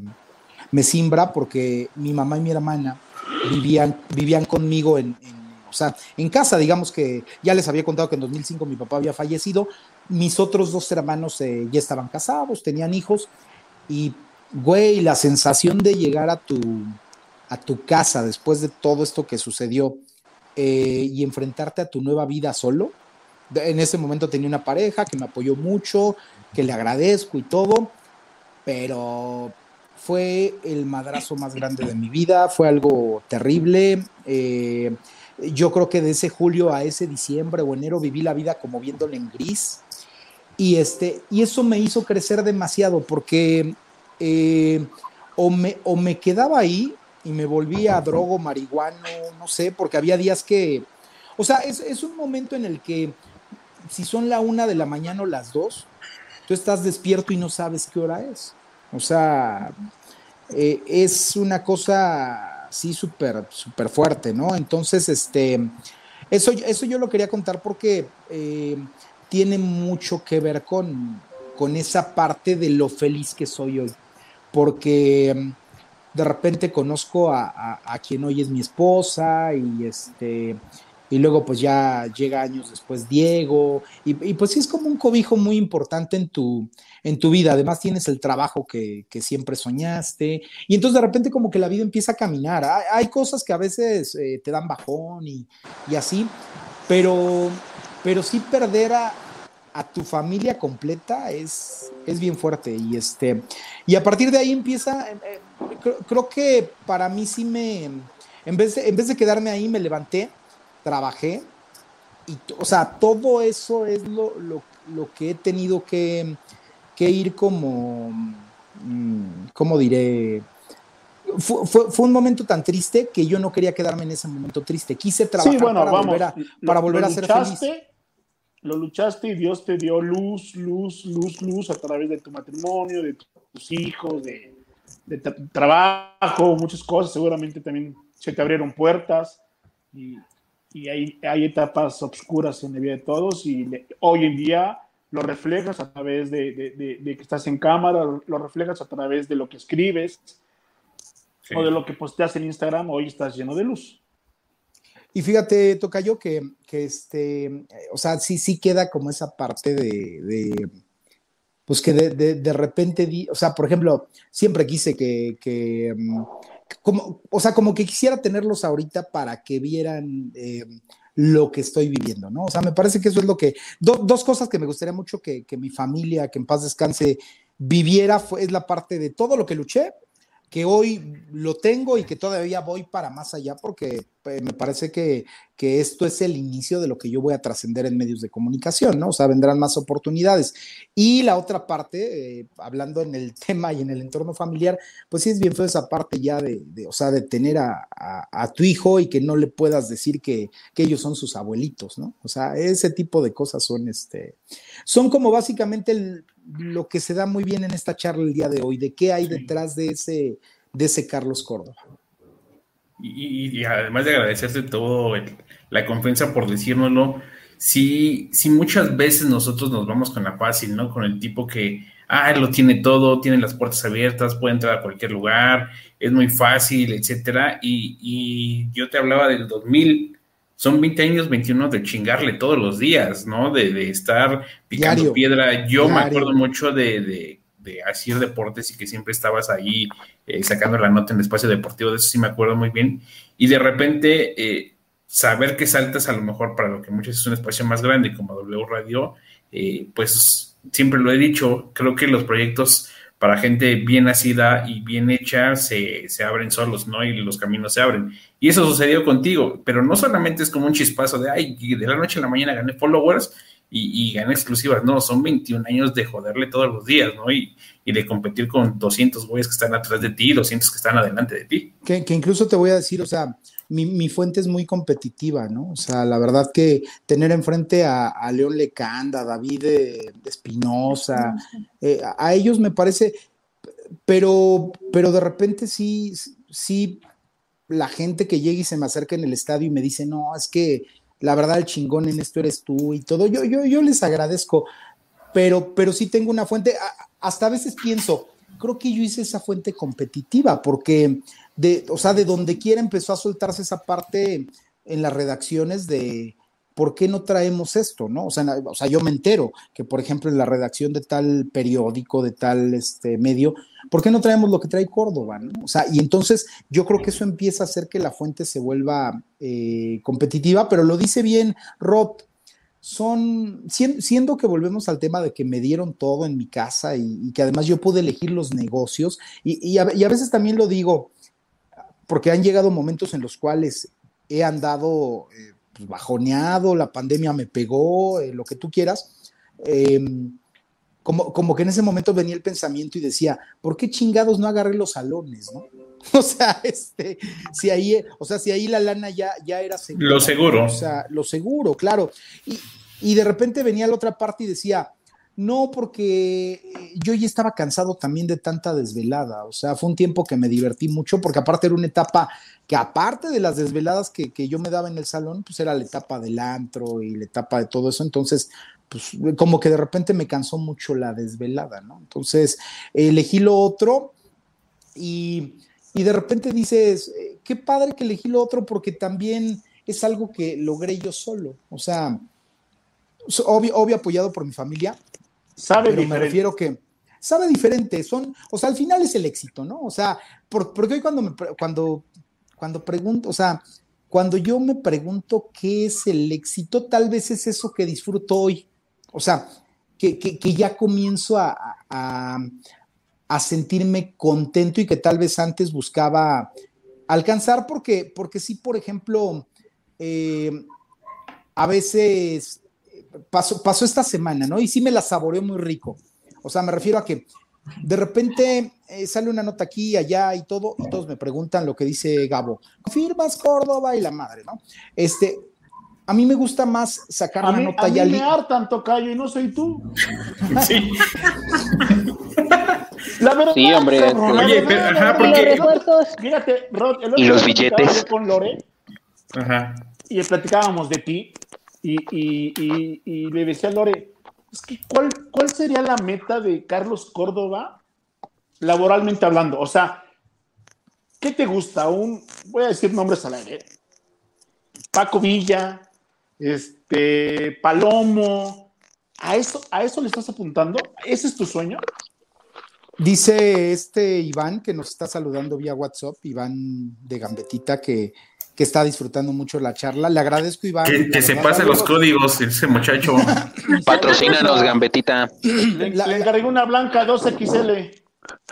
me simbra, porque mi mamá y mi hermana vivían, vivían conmigo en, o sea, en casa, digamos que ya les había contado que en 2005 mi papá había fallecido, mis otros dos hermanos eh, ya estaban casados, tenían hijos, y, güey, la sensación de llegar a tu, a tu casa después de todo esto que sucedió eh, y enfrentarte a tu nueva vida solo. En ese momento tenía una pareja que me apoyó mucho, que le agradezco y todo, pero fue el madrazo más grande de mi vida, fue algo terrible. Eh, yo creo que de ese julio a ese diciembre o enero viví la vida como viéndole en gris. Y, este, y eso me hizo crecer demasiado porque eh, o, me, o me quedaba ahí y me volvía drogo, marihuano, no sé, porque había días que, o sea, es, es, un momento en el que si son la una de la mañana o las dos, tú estás despierto y no sabes qué hora es. O sea, eh, es una cosa sí súper, súper fuerte, ¿no? Entonces, este, eso, eso yo lo quería contar porque eh, tiene mucho que ver con, con esa parte de lo feliz que soy hoy. Porque de repente conozco a, quien hoy es mi esposa y este y luego pues ya llega años después Diego. Y, pues sí es como un cobijo muy importante en tu en tu vida. Además tienes el trabajo que, siempre soñaste. Y entonces de repente como que la vida empieza a caminar. Hay, cosas que a veces eh, te dan bajón y, y, así pero pero sí perder a, a tu familia completa es, es bien fuerte. Y, este, y a partir de ahí empieza, eh, creo, que para mí sí me, en vez, de, en vez de quedarme ahí, me levanté, trabajé. Y, o sea, todo eso es lo, que he tenido que, ir como, mm, ¿cómo diré? Fue, un momento tan triste que yo no quería quedarme en ese momento triste. Quise trabajar para, volver a, para volver a ser feliz lo luchaste y Dios te dio luz, luz, luz, luz a través de tu matrimonio, de tus hijos, de, trabajo, muchas cosas. Seguramente también se te abrieron puertas y, hay, hay, etapas oscuras en la vida de todos y hoy en día lo reflejas a través de, que estás en cámara, lo reflejas a través de lo que escribes o de lo que posteas en Instagram, hoy estás lleno de luz. Y fíjate, toca yo que, este, o sea, sí, sí queda como esa parte de, pues que de, repente, o sea, por ejemplo, siempre quise que, mm, como, o sea, como que quisiera tenerlos ahorita para que vieran eh, lo que estoy viviendo, ¿no? O sea, me parece que eso es lo que, dos cosas que me gustaría mucho que, que, mi familia, que en paz descanse, viviera, fue, es la parte de todo lo que luché, que hoy lo tengo y que todavía voy para más allá porque eh, me parece que, que, esto es el inicio de lo que yo voy a trascender en medios de comunicación, ¿no? O sea, vendrán más oportunidades. Y la otra parte, eh, hablando en el tema y en el entorno familiar, pues sí es bien feo esa parte ya de, o sea, de tener a, a, tu hijo y que no le puedas decir que, que, ellos son sus abuelitos, ¿no? O sea, ese tipo de cosas son, este, son como básicamente el, lo que se da muy bien en esta charla el día de hoy, de qué hay detrás de ese, de ese Carlos Córdoba. Y, además de agradecerte todo la confianza por decírnoslo, sí, sí muchas veces nosotros nos vamos con la fácil, ¿no? Con el tipo que, ah, lo tiene todo, tiene las puertas abiertas, puede entrar a cualquier lugar, es muy fácil, etcétera. Y, y yo te hablaba del 2000, son 20 años, 21 de chingarle todos los días, ¿no? De, estar picando piedra. Yo me acuerdo mucho de, de, de hacer deportes y que siempre estabas ahí eh, sacando la nota en el espacio deportivo, de eso sí me acuerdo muy bien. Y de repente, eh, saber que saltas a lo mejor para lo que muchas es un espacio más grande como W Radio, eh, pues siempre lo he dicho, creo que los proyectos para gente bien nacida y bien hecha se, se, abren solos, ¿no? Y los caminos se abren. Y eso sucedió contigo, pero no solamente es como un chispazo de, ay, de la noche a la mañana gané followers y, y gané exclusivas, no, son 21 años de joderle todos los días, ¿no? Y, y de competir con 200 güeyes que están atrás de ti, 200 que están adelante de ti. Que, que incluso te voy a decir, o sea, mi, fuente es muy competitiva, ¿no? O sea, la verdad que tener enfrente a, León Lecanda, a David eh, Espinosa, eh, a ellos me parece, pero, pero de repente sí, sí, la gente que llega y se me acerca en el estadio y me dice, no, es que la verdad el chingón en esto eres tú y todo, yo, yo, yo les agradezco, pero, pero sí tengo una fuente, hasta a veces pienso, creo que yo hice esa fuente competitiva, porque o sea, de donde quiera empezó a soltarse esa parte en las redacciones de por qué no traemos esto, ¿no? O sea, o sea, yo me entero que, por ejemplo, en la redacción de tal periódico, de tal este, medio, ¿por qué no traemos lo que trae Córdoba, ¿no? O sea, y entonces yo creo que eso empieza a hacer que la fuente se vuelva eh, competitiva, pero lo dice bien Roth, son, siendo que volvemos al tema de que me dieron todo en mi casa y, que además yo pude elegir los negocios, y, a, veces también lo digo, porque han llegado momentos en los cuales he andado eh, pues, bajoneado, la pandemia me pegó, eh, lo que tú quieras. Em, como, como que en ese momento venía el pensamiento y decía, ¿por qué chingados no agarré los salones, no? O sea, este, si ahí, o sea, si ahí la lana ya, ya era seguro. Lo seguro. O sea, lo seguro, claro. Y, y de repente venía la otra parte y decía, no, porque eh, yo ya estaba cansado también de tanta desvelada. O sea, fue un tiempo que me divertí mucho, porque aparte era una etapa que, aparte de las desveladas que, yo me daba en el salón, pues era la etapa del antro y la etapa de todo eso. Entonces, pues como que de repente me cansó mucho la desvelada, ¿no? Entonces, elegí lo otro y, y de repente dices, eh, qué padre que elegí lo otro porque también es algo que logré yo solo. O sea, obvio, apoyado por mi familia. Sabe pero me refiero que sabe diferente, son, o sea, al final es el éxito, ¿no? O sea, porque hoy cuando me, cuando, cuando pregunto, o sea, cuando yo me pregunto qué es el éxito, tal vez es eso que disfruto hoy. O sea, que, que, ya comienzo a, a, a, sentirme contento y que tal vez antes buscaba alcanzar, porque, porque sí, por ejemplo, eh, a veces pasó, pasó esta semana, ¿no? Y sí me la saboreó muy rico. O sea, me refiero a que de repente eh, sale una nota aquí, allá y todo, y todos me preguntan lo que dice Gabo. ¿Firmas Córdoba y la madre, no? Este, a mí me gusta más sacar la nota a ya. Mí me hartan, Tocayo, y no soy tú. Sí. la verdad, sí, hombre. Oye, pero, ajá, porque... Fíjate, Rod, el otro y los billetes. Con Lore, ajá. Y platicábamos de ti, y, le decía Lore, es que ¿cuál, ¿cuál sería la meta de Carlos Córdoba laboralmente hablando? O sea, ¿qué te gusta? Un, voy a decir nombres al aire. Paco Villa, este, Palomo, ¿a eso, ¿a eso le estás apuntando? ¿Ese es tu sueño? Dice este Iván que nos está saludando vía WhatsApp, Iván de Gambetita, que que está disfrutando mucho la charla. Le agradezco, Iván. Que, se pase los códigos, ese muchacho. Patrocínanos, Gambetita. Le, encargué una blanca 2XL.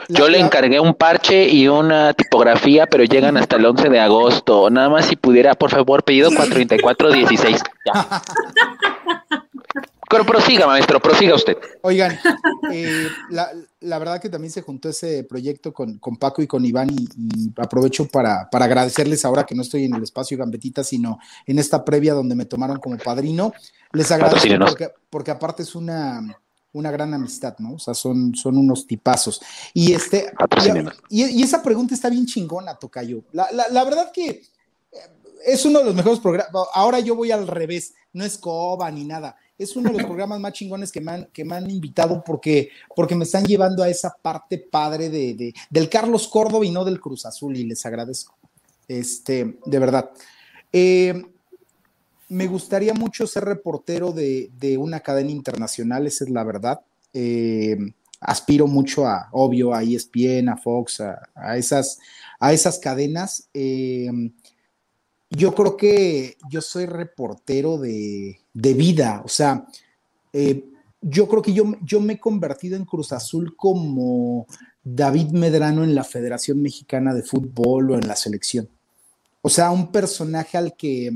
Yo le encargué un parche y una tipografía, pero llegan hasta el 11 de agosto. Nada más si pudiera, por favor, pedido 43416. Ya. Pero prosiga, maestro, prosiga usted. Oigan, eh, la, verdad que también se juntó ese proyecto con, Paco y con Iván y, aprovecho para, agradecerles ahora que no estoy en el espacio Gambetita, sino en esta previa donde me tomaron como padrino. Les agradezco porque, porque aparte es una, una gran amistad, ¿no? O sea, son, son unos tipazos. Y este, y, esa pregunta está bien chingona, Tocayo. La, la, verdad que eh, es uno de los mejores programas. Ahora yo voy al revés, no es coba ni nada es uno de los programas más chingones que me han, que me han invitado porque, porque me están llevando a esa parte padre de, del Carlos Córdoba y no del Cruz Azul y les agradezco. Este, de verdad. Eh, me gustaría mucho ser reportero de, una cadena internacional, esa es la verdad. Eh, aspiro mucho a, obvio, a ESPN, a Fox, a, esas, a esas cadenas. Eh, yo creo que yo soy reportero de, vida, o sea, eh, yo creo que yo, yo me he convertido en Cruz Azul como David Medrano en la Federación Mexicana de Fútbol o en la selección. O sea, un personaje al que,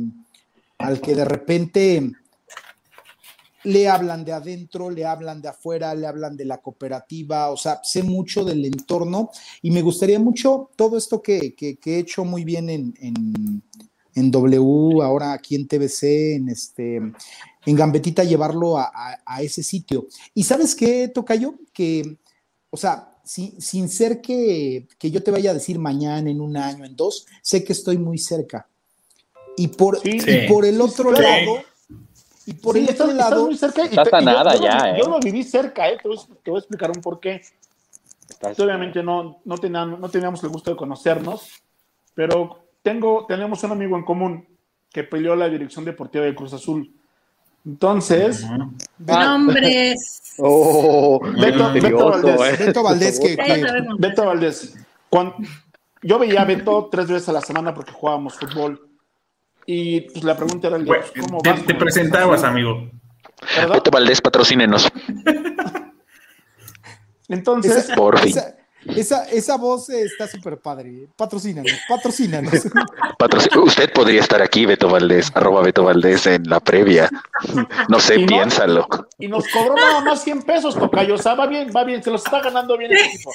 al que de repente le hablan de adentro, le hablan de afuera, le hablan de la cooperativa, o sea, sé mucho del entorno y me gustaría mucho todo esto que, he hecho muy bien en, en W, ahora aquí en TBC, en este, en Gambetita, llevarlo a, ese sitio. Y sabes qué, Tocayo, que, o sea, sin ser que, que, yo te vaya a decir mañana, en un año, en dos, sé que estoy muy cerca. Y por, y por el otro lado, y por el otro lado, muy cerca nada ya. Yo, lo viví cerca, ¿eh? te, voy, a explicar un porqué. Obviamente no, no, teníamos, no teníamos el gusto de conocernos, pero tengo, tenemos un amigo en común que peleó la dirección deportiva de Cruz Azul. Entonces. Nombres. Oh, Beto, Beto, Valdés. Eh. Beto Valdés. Que, Beto Valdés. yo veía a Beto tres veces a la semana porque jugábamos fútbol. Y pues la pregunta era: ¿cómo te, te presentabas, amigo. Beto Valdés, patrocínenos. Entonces. por fin. Esa, esa voz está súper padre. Patrocínanos, patrocínanos. Usted podría estar aquí, Beto Valdés, arroba Beto Valdés en la previa. No sé, piénsalo. Y nos cobró nada más 100 pesos, Tocayo. O sea, va bien, va bien, se los está ganando bien el equipo.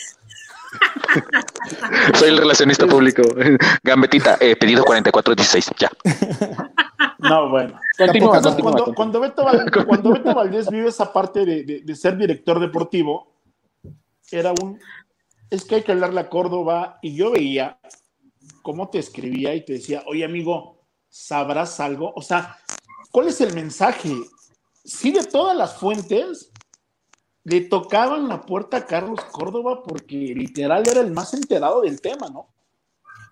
Soy el relacionista público. Gambetita, eh, pedido 4416, ya. No, bueno. cuando, cuando, Beto Valdés, cuando, Beto Valdés, vive esa parte de, de ser director deportivo, era un es que hay que hablarle a Córdoba y yo veía cómo te escribía y te decía, oye amigo, ¿sabrás algo? O sea, ¿cuál es el mensaje? Sí, de todas las fuentes le tocaban la puerta a Carlos Córdoba porque literal era el más enterado del tema, ¿no?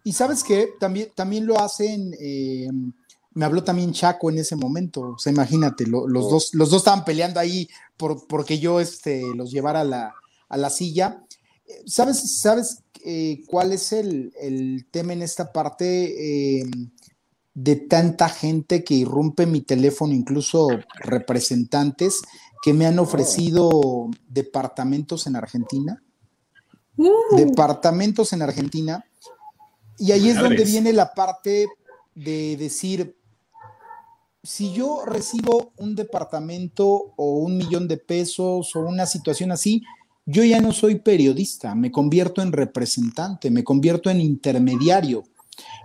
Y sabes qué, también, también lo hacen, eh, me habló también Chaco en ese momento, o sea, imagínate, los, oh. dos, los dos estaban peleando ahí por, porque yo este, los llevara a la, a la silla ¿Sabes, sabes eh, cuál es el, tema en esta parte eh, de tanta gente que irrumpe mi teléfono, incluso representantes que me han ofrecido departamentos en Argentina? Uh. Departamentos en Argentina. Y ahí es donde viene la parte de decir, si yo recibo un departamento o un millón de pesos o una situación así, yo ya no soy periodista, me convierto en representante, me convierto en intermediario.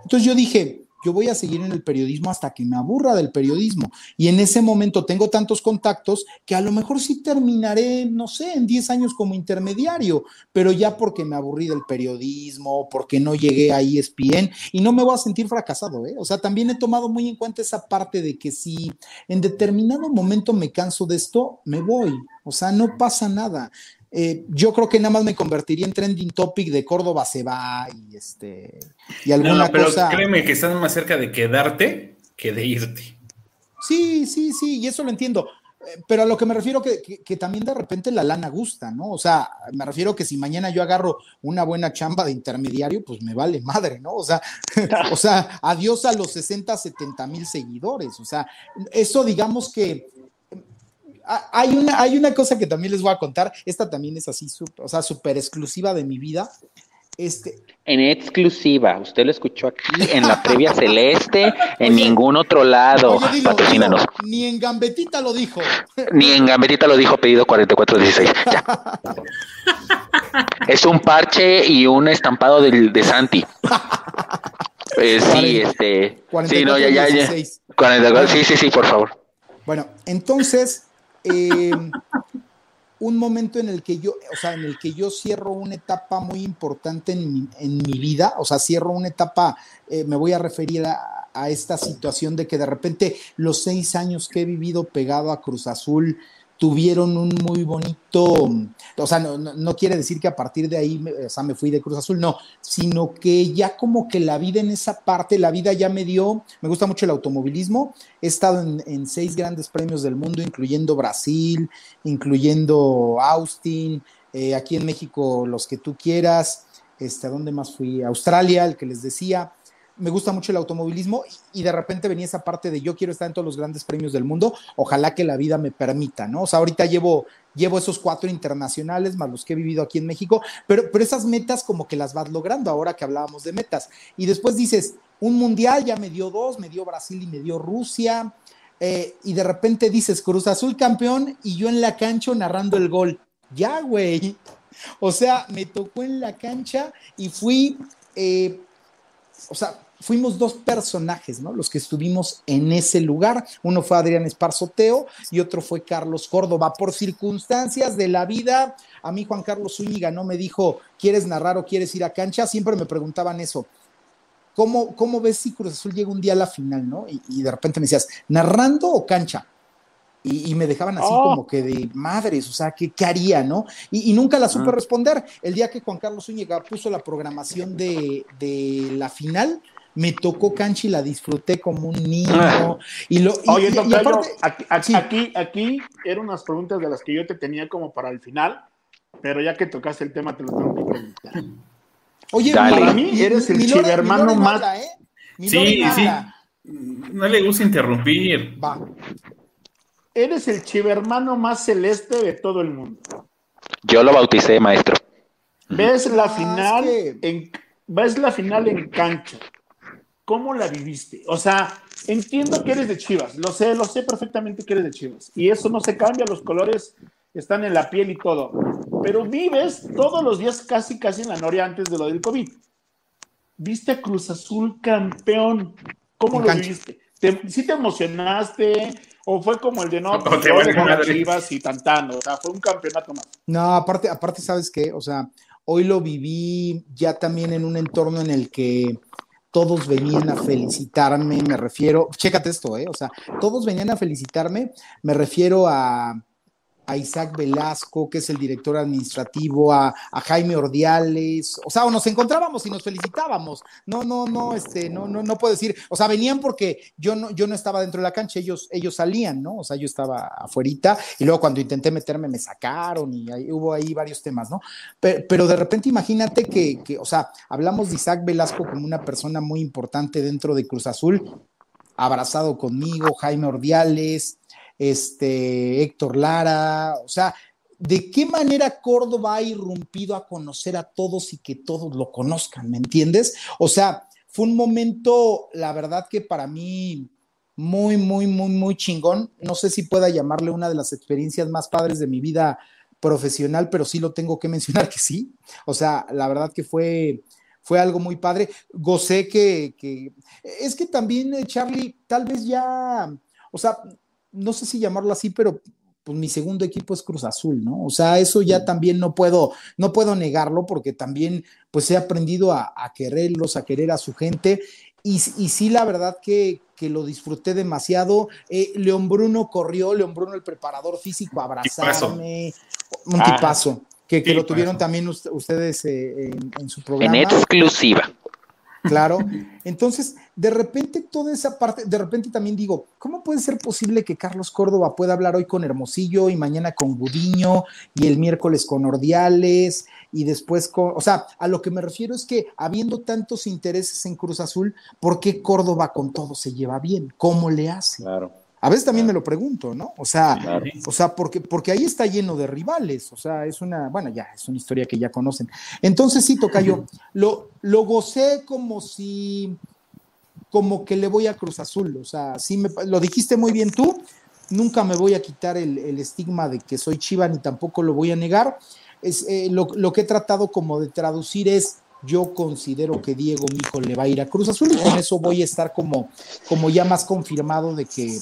Entonces yo dije, yo voy a seguir en el periodismo hasta que me aburra del periodismo. Y en ese momento tengo tantos contactos que a lo mejor sí terminaré, no sé, en 10 años como intermediario, pero ya porque me aburrí del periodismo, porque no llegué a ESPN y no me voy a sentir fracasado, ¿eh? O sea, también he tomado muy en cuenta esa parte de que si en determinado momento me canso de esto, me voy. O sea, no pasa nada. Eh, yo creo que nada más me convertiría en trending topic de Córdoba se va y este y alguna no, pero Créeme que estás más cerca de quedarte que de irte. Sí, sí, sí, y eso lo entiendo. Eh, pero a lo que me refiero que, que, también de repente la lana gusta, ¿no? O sea, me refiero que si mañana yo agarro una buena chamba de intermediario, pues me vale madre, ¿no? O sea, o sea, adiós a los 60, 70 mil seguidores. O sea, eso digamos que hay una, hay una cosa que también les voy a contar. Esta también es así, o sea, súper exclusiva de mi vida. Este, en exclusiva, usted lo escuchó aquí en la previa celeste, en ningún otro lado. Patrocínanos. ni en Gambetita lo dijo. Ni en Gambetita lo dijo, pedido 4416. Ya. es un parche y un estampado de, de Santi. Eh, sí, este. sí, no, ya, ya, ya. sí, sí, sí, por favor. Bueno, entonces, eh, un momento en el que yo, o sea, en el que yo cierro una etapa muy importante en mi, vida, o sea, cierro una etapa, eh, me voy a referir a, esta situación de que de repente los seis años que he vivido pegado a Cruz Azul, tuvieron un muy bonito, o sea, no, quiere decir que a partir de ahí, o sea, me fui de Cruz Azul, no, sino que ya como que la vida en esa parte, la vida ya me dio, me gusta mucho el automovilismo, he estado en, seis grandes premios del mundo, incluyendo Brasil, incluyendo Austin, eh, aquí en México los que tú quieras, este, ¿a dónde más fui? Australia, el que les decía, me gusta mucho el automovilismo y de repente venía esa parte de yo quiero estar en todos los grandes premios del mundo, ojalá que la vida me permita, ¿no? O sea, ahorita llevo, llevo esos cuatro internacionales más los que he vivido aquí en México, pero, pero esas metas como que las vas logrando ahora que hablábamos de metas. Y después dices, un mundial ya me dio dos, me dio Brasil y me dio Rusia, eh, y de repente dices Cruz Azul campeón y yo en la cancha narrando el gol. Ya, güey. O sea, me tocó en la cancha y fui... Eh, o sea, fuimos dos personajes, ¿no? Los que estuvimos en ese lugar. Uno fue Adrián Esparzoteo y otro fue Carlos Córdoba. Por circunstancias de la vida, a mí Juan Carlos Zúñiga no me dijo, ¿quieres narrar o quieres ir a cancha? Siempre me preguntaban eso. ¿Cómo, cómo ves si Cruz Azul llega un día a la final, no? Y, y de repente me decías, ¿narrando o cancha? Y, y, me dejaban así oh. como que de madres, o sea, ¿qué, qué haría, no? Y, y, nunca la supe responder. El día que Juan Carlos Zúñiga puso la programación de, de la final, me tocó cancha y la disfruté como un niño. Y lo, y, Oye, y, aparte, aquí, aquí, sí. aquí, aquí, eran unas preguntas de las que yo te tenía como para el final, pero ya que tocaste el tema, te lo tengo que preguntar. Oye, Dale. para mí eres el chivermano más. ¿eh? sí, sí. No le gusta interrumpir. Va. Eres el chivermano más celeste de todo el mundo. Yo lo bauticé, maestro. Ves la ah, final es que... en ves la final en cancha. ¿Cómo la viviste? O sea, entiendo que eres de Chivas, lo sé, lo sé perfectamente que eres de Chivas. Y eso no se cambia, los colores están en la piel y todo. Pero vives todos los días casi, casi en la noria antes de lo del COVID. Viste a Cruz Azul campeón. ¿Cómo lo viviste? ¿Te, ¿Sí te emocionaste? ¿O fue como el de no, pues, yo de Chivas y tantando? O sea, fue un campeonato más. No, aparte, aparte, ¿sabes qué? O sea, hoy lo viví ya también en un entorno en el que todos venían a felicitarme, me refiero, chécate esto, ¿eh? O sea, todos venían a felicitarme, me refiero a, a Isaac Velasco, que es el director administrativo, a, Jaime Ordiales, o sea, o nos encontrábamos y nos felicitábamos. No, no, no, este, no, no, no puedo decir, o sea, venían porque yo no, yo no estaba dentro de la cancha, ellos, ellos salían, ¿no? O sea, yo estaba afuerita y luego cuando intenté meterme me sacaron y hubo ahí varios temas, ¿no? Pero, pero de repente imagínate que, que, o sea, hablamos de Isaac Velasco como una persona muy importante dentro de Cruz Azul, abrazado conmigo, Jaime Ordiales, este, Héctor Lara, o sea, ¿de qué manera Córdoba ha irrumpido a conocer a todos y que todos lo conozcan? ¿Me entiendes? O sea, fue un momento, la verdad que para mí muy, muy, muy, muy chingón. No sé si pueda llamarle una de las experiencias más padres de mi vida profesional, pero sí lo tengo que mencionar que sí. O sea, la verdad que fue, fue algo muy padre. Gocé que, que es que también, Charlie, tal vez ya, o sea, no sé si llamarlo así, pero pues mi segundo equipo es Cruz Azul, ¿no? O sea, eso ya también no puedo, no puedo negarlo porque también pues he aprendido a, a quererlos, a querer a su gente y, y sí, la verdad que, que, lo disfruté demasiado. Eh, León Bruno corrió, León Bruno el preparador físico, a abrazarme, un tipazo. Ah, que, que lo tuvieron también ustedes eh, en, en, su programa. En exclusiva. Claro. Entonces, de repente toda esa parte, de repente también digo, ¿cómo puede ser posible que Carlos Córdoba pueda hablar hoy con Hermosillo y mañana con Gudiño y el miércoles con Ordiales y después con, o sea, a lo que me refiero es que habiendo tantos intereses en Cruz Azul, ¿por qué Córdoba con todo se lleva bien? ¿Cómo le hace? Claro. A veces también me lo pregunto, ¿no? O sea, claro. o sea, porque, porque ahí está lleno de rivales, o sea, es una, bueno, ya, es una historia que ya conocen. Entonces sí, Tocayo, lo, lo gocé como si, como que le voy a Cruz Azul, o sea, sí me, lo dijiste muy bien tú, nunca me voy a quitar el, el estigma de que soy chiva ni tampoco lo voy a negar. Es, eh, lo, lo que he tratado como de traducir es, yo considero que Diego Mijo le va a ir a Cruz Azul y con eso voy a estar como, como ya más confirmado de que,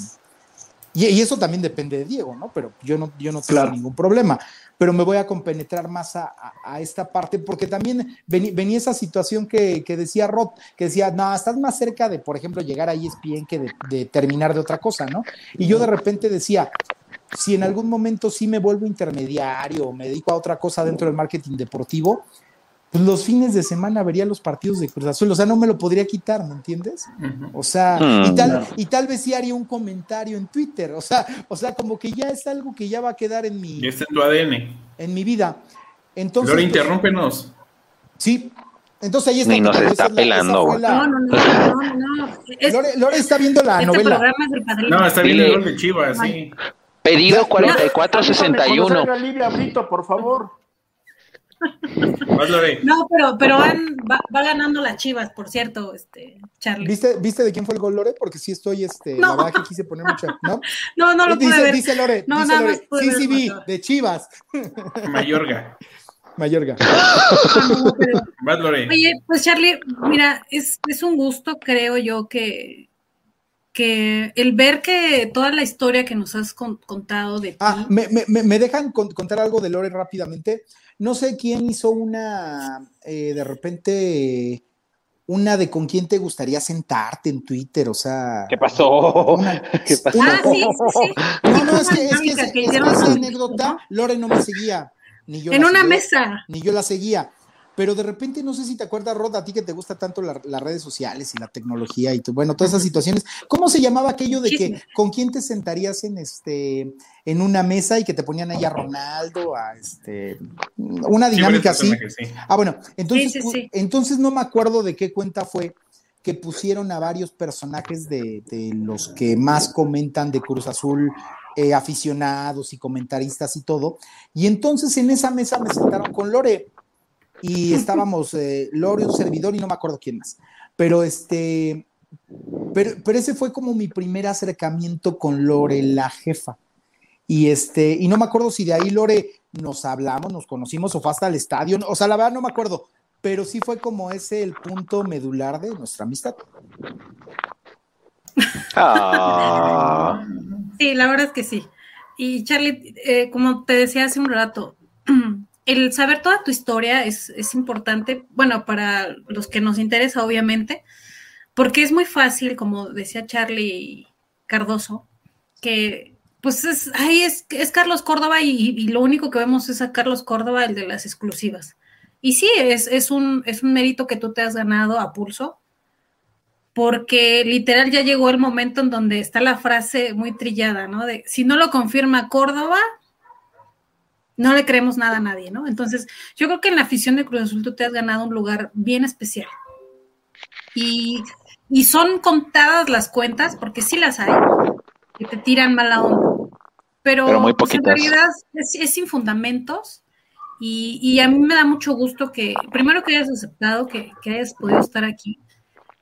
y, y, eso también depende de Diego, ¿no? Pero yo no, yo no tengo claro. ningún problema. Pero me voy a compenetrar más a, a, a esta parte, porque también venía, venía esa situación que, que, decía Rod, que decía, no, estás más cerca de, por ejemplo, llegar a ESPN que de, de terminar de otra cosa, ¿no? Y yo de repente decía, si en algún momento sí me vuelvo intermediario o me dedico a otra cosa dentro del marketing deportivo, pues los fines de semana vería los partidos de Cruz Azul, o sea, no me lo podría quitar, ¿me entiendes? O sea, y, tal, y tal vez sí haría un comentario en Twitter, o sea, o sea, como que ya es algo que ya va a quedar en mi... Está en tu ADN. En mi vida. Entonces... Lore, interrúmpenos. Sí, entonces ahí está. Ni nos está pelando. La... No, no, no, no, no. Es, Lore, Lore, está viendo la este novela. No, está viendo el gol de Chivas, sí. Pedido 4461. Brito, por favor. No, pero, pero van, va, va, ganando las chivas, por cierto, este, Charlie. ¿Viste, ¿Viste de quién fue el gol, Lore? Porque sí estoy, este, no. la verdad que quise poner mucha, ¿no? No, no lo dice, pude ver. Dice Lore, no, dice Lore, sí, sí vi, de chivas. Mayorga. Mayorga. Lore. Oye, pues Charlie, mira, es, es un gusto, creo yo, que, que el ver que toda la historia que nos has con- contado de ti, Ah, me, me- me- dejan con- contar algo de Lore rápidamente. No sé quién hizo una, eh, de repente, una de con quién te gustaría sentarte en Twitter, o sea. ¿Qué pasó? Una- ¿Qué pasó? Ah, sí, sí, sí. No, no, es que, es que, es- que es que hicieron esa anécdota, Lore no me seguía. Ni yo en una seguía, mesa. Ni yo la seguía. Pero de repente, no sé si te acuerdas, Rod, a ti que te gusta tanto la- las redes sociales y la tecnología y tu- bueno, todas esas situaciones. ¿Cómo se llamaba aquello de que con quién te sentarías en este en una mesa y que te ponían ahí a Ronaldo, a este una Sí, dinámica varios así? sí. Ah, bueno, entonces, Sí, sí, sí. entonces no me acuerdo de qué cuenta fue que pusieron a varios personajes de, de los que más comentan de Cruz Azul, eh, aficionados y comentaristas y todo. Y entonces en esa mesa me sentaron con Lore y estábamos eh, Lore, un servidor y no me acuerdo quién más. Pero este, pero, pero ese fue como mi primer acercamiento con Lore, la jefa. Y este, y no me acuerdo si de ahí Lore nos hablamos, nos conocimos o fue hasta el estadio, o sea, la verdad no me acuerdo, pero sí fue como ese el punto medular de nuestra amistad. Ah, Sí, la verdad es que sí. Y Charlie, eh, como te decía hace un rato, el saber toda tu historia es, es importante, bueno, para los que nos interesa, obviamente, porque es muy fácil, como decía Charlie Cardoso, que pues es, ahí es, es Carlos Córdoba y, lo único que vemos es a Carlos Córdoba, el de las exclusivas. Y sí, es, es, un, es un mérito que tú te has ganado a pulso, porque literal ya llegó el momento en donde está la frase muy trillada, ¿no? De si no lo confirma Córdoba, no le creemos nada a nadie, ¿no? Entonces, yo creo que en la afición de Cruz Azul tú te has ganado un lugar bien especial. Y, y son contadas las cuentas, porque sí las hay, que te tiran mala onda. Pero, Pero muy pues, en poquitas. realidad es, es sin fundamentos. Y, y a mí me da mucho gusto que, primero que hayas aceptado, que, que hayas podido estar aquí.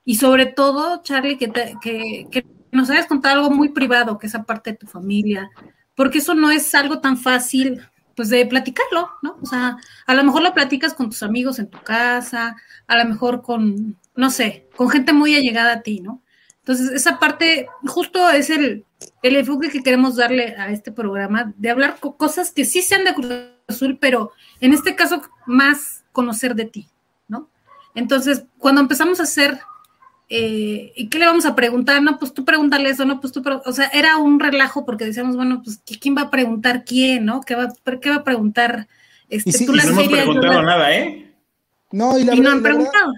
Y sobre todo, Charlie, que, te- que, que nos hayas contado algo muy privado, que es aparte de tu familia, porque eso no es algo tan fácil, pues, de platicarlo, ¿no? O sea, a lo mejor lo platicas con tus amigos en tu casa, a lo mejor con, no sé, con gente muy allegada a ti, ¿no? Entonces, esa parte justo es el, el enfoque que queremos darle a este programa, de hablar co- cosas que sí sean de Cruz Azul, pero en este caso más conocer de ti, ¿no? Entonces, cuando empezamos a hacer, eh, ¿y qué le vamos a preguntar? No, pues tú pregúntale eso, no, pues tú, o sea, era un relajo porque decíamos, bueno, pues ¿qui- ¿quién va a preguntar quién, no? ¿Qué va, qué va a preguntar? Este, Y sí, tú y la No hemos preguntado nada, ¿eh? No, y la y no han preguntado.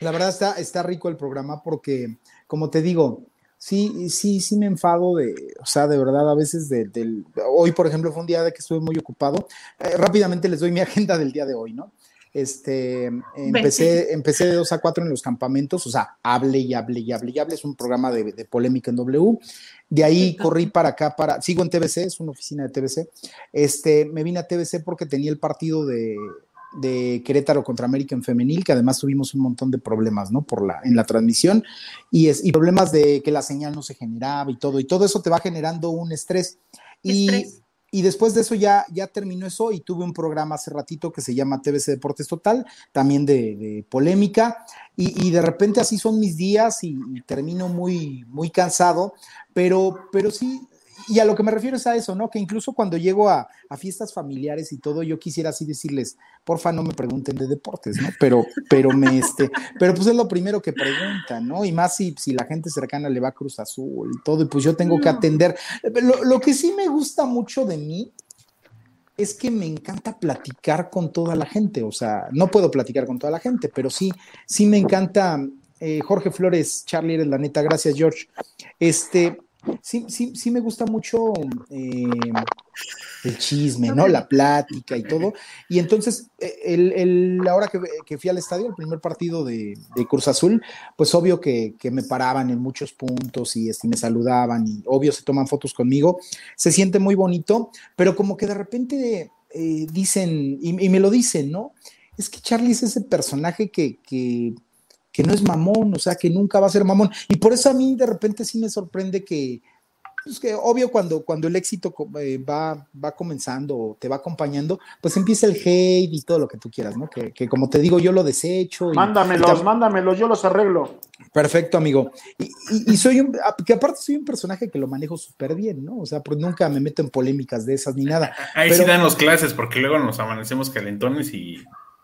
La verdad está, está rico el programa porque, como te digo, sí, sí, sí me enfado de, o sea, de verdad, a veces de- del, hoy, por ejemplo, fue un día de que estuve muy ocupado. Eh, rápidamente les doy mi agenda del día de hoy, ¿no? Este, empecé, empecé de 2 a 4 en los campamentos, o sea, hable y hable y hable y hable, es un programa de, de polémica en W. De ahí corrí para acá, para, sigo en TBC, es una oficina de TBC. Este, me vine a TBC porque tenía el partido de, de Querétaro contra América en femenil, que además tuvimos un montón de problemas, ¿no? Por la, en la transmisión y, es, y problemas de que la señal no se generaba y todo, y todo eso te va generando un estrés. Estrés. y después de eso ya, ya terminó eso y tuve un programa hace ratito que se llama TBC Deportes Total, también de, de polémica, y, y de repente así son mis días y, y termino muy, muy cansado, pero, pero sí, y a lo que me refiero es a eso, ¿no? Que incluso cuando llego a, a fiestas familiares y todo, yo quisiera así decirles, porfa, no me pregunten de deportes, ¿no? Pero, pero me, este, pero pues es lo primero que preguntan, ¿no? Y más si, si la gente cercana le va a Cruz Azul y todo, y pues yo tengo que atender. Lo, lo que sí me gusta mucho de mí es que me encanta platicar con toda la gente, o sea, no puedo platicar con toda la gente, pero sí, sí me encanta. eh, Jorge Flores, Charlie, eres la neta, gracias George. Este, sí, sí, sí me gusta mucho eh, el chisme, ¿no? La plática y todo. Y entonces, eh, el, el- ahora que, que fui al estadio, el primer partido de, de Cruz Azul, pues obvio que, que me paraban en muchos puntos y este, me saludaban y obvio se toman fotos conmigo. Se siente muy bonito, pero como que de repente eh, dicen, y, y me lo dicen, ¿no? Es que Charlie es ese personaje que, que, que no es mamón, o sea, que nunca va a ser mamón. Y por eso a mí de repente sí me sorprende que, pues que obvio cuando, cuando el éxito eh, va, va comenzando o te va acompañando, pues empieza el hate y todo lo que tú quieras, ¿no? Que, que como te digo, yo lo desecho. y- Mándamelos, mándamelos, yo los arreglo. Perfecto, amigo. Y, y- y soy un, a- que aparte soy un personaje que lo manejo súper bien, ¿no? O sea, pues nunca me meto en polémicas de esas ni nada. Ahí Pero- sí dan los clases, porque luego nos amanecemos calentones y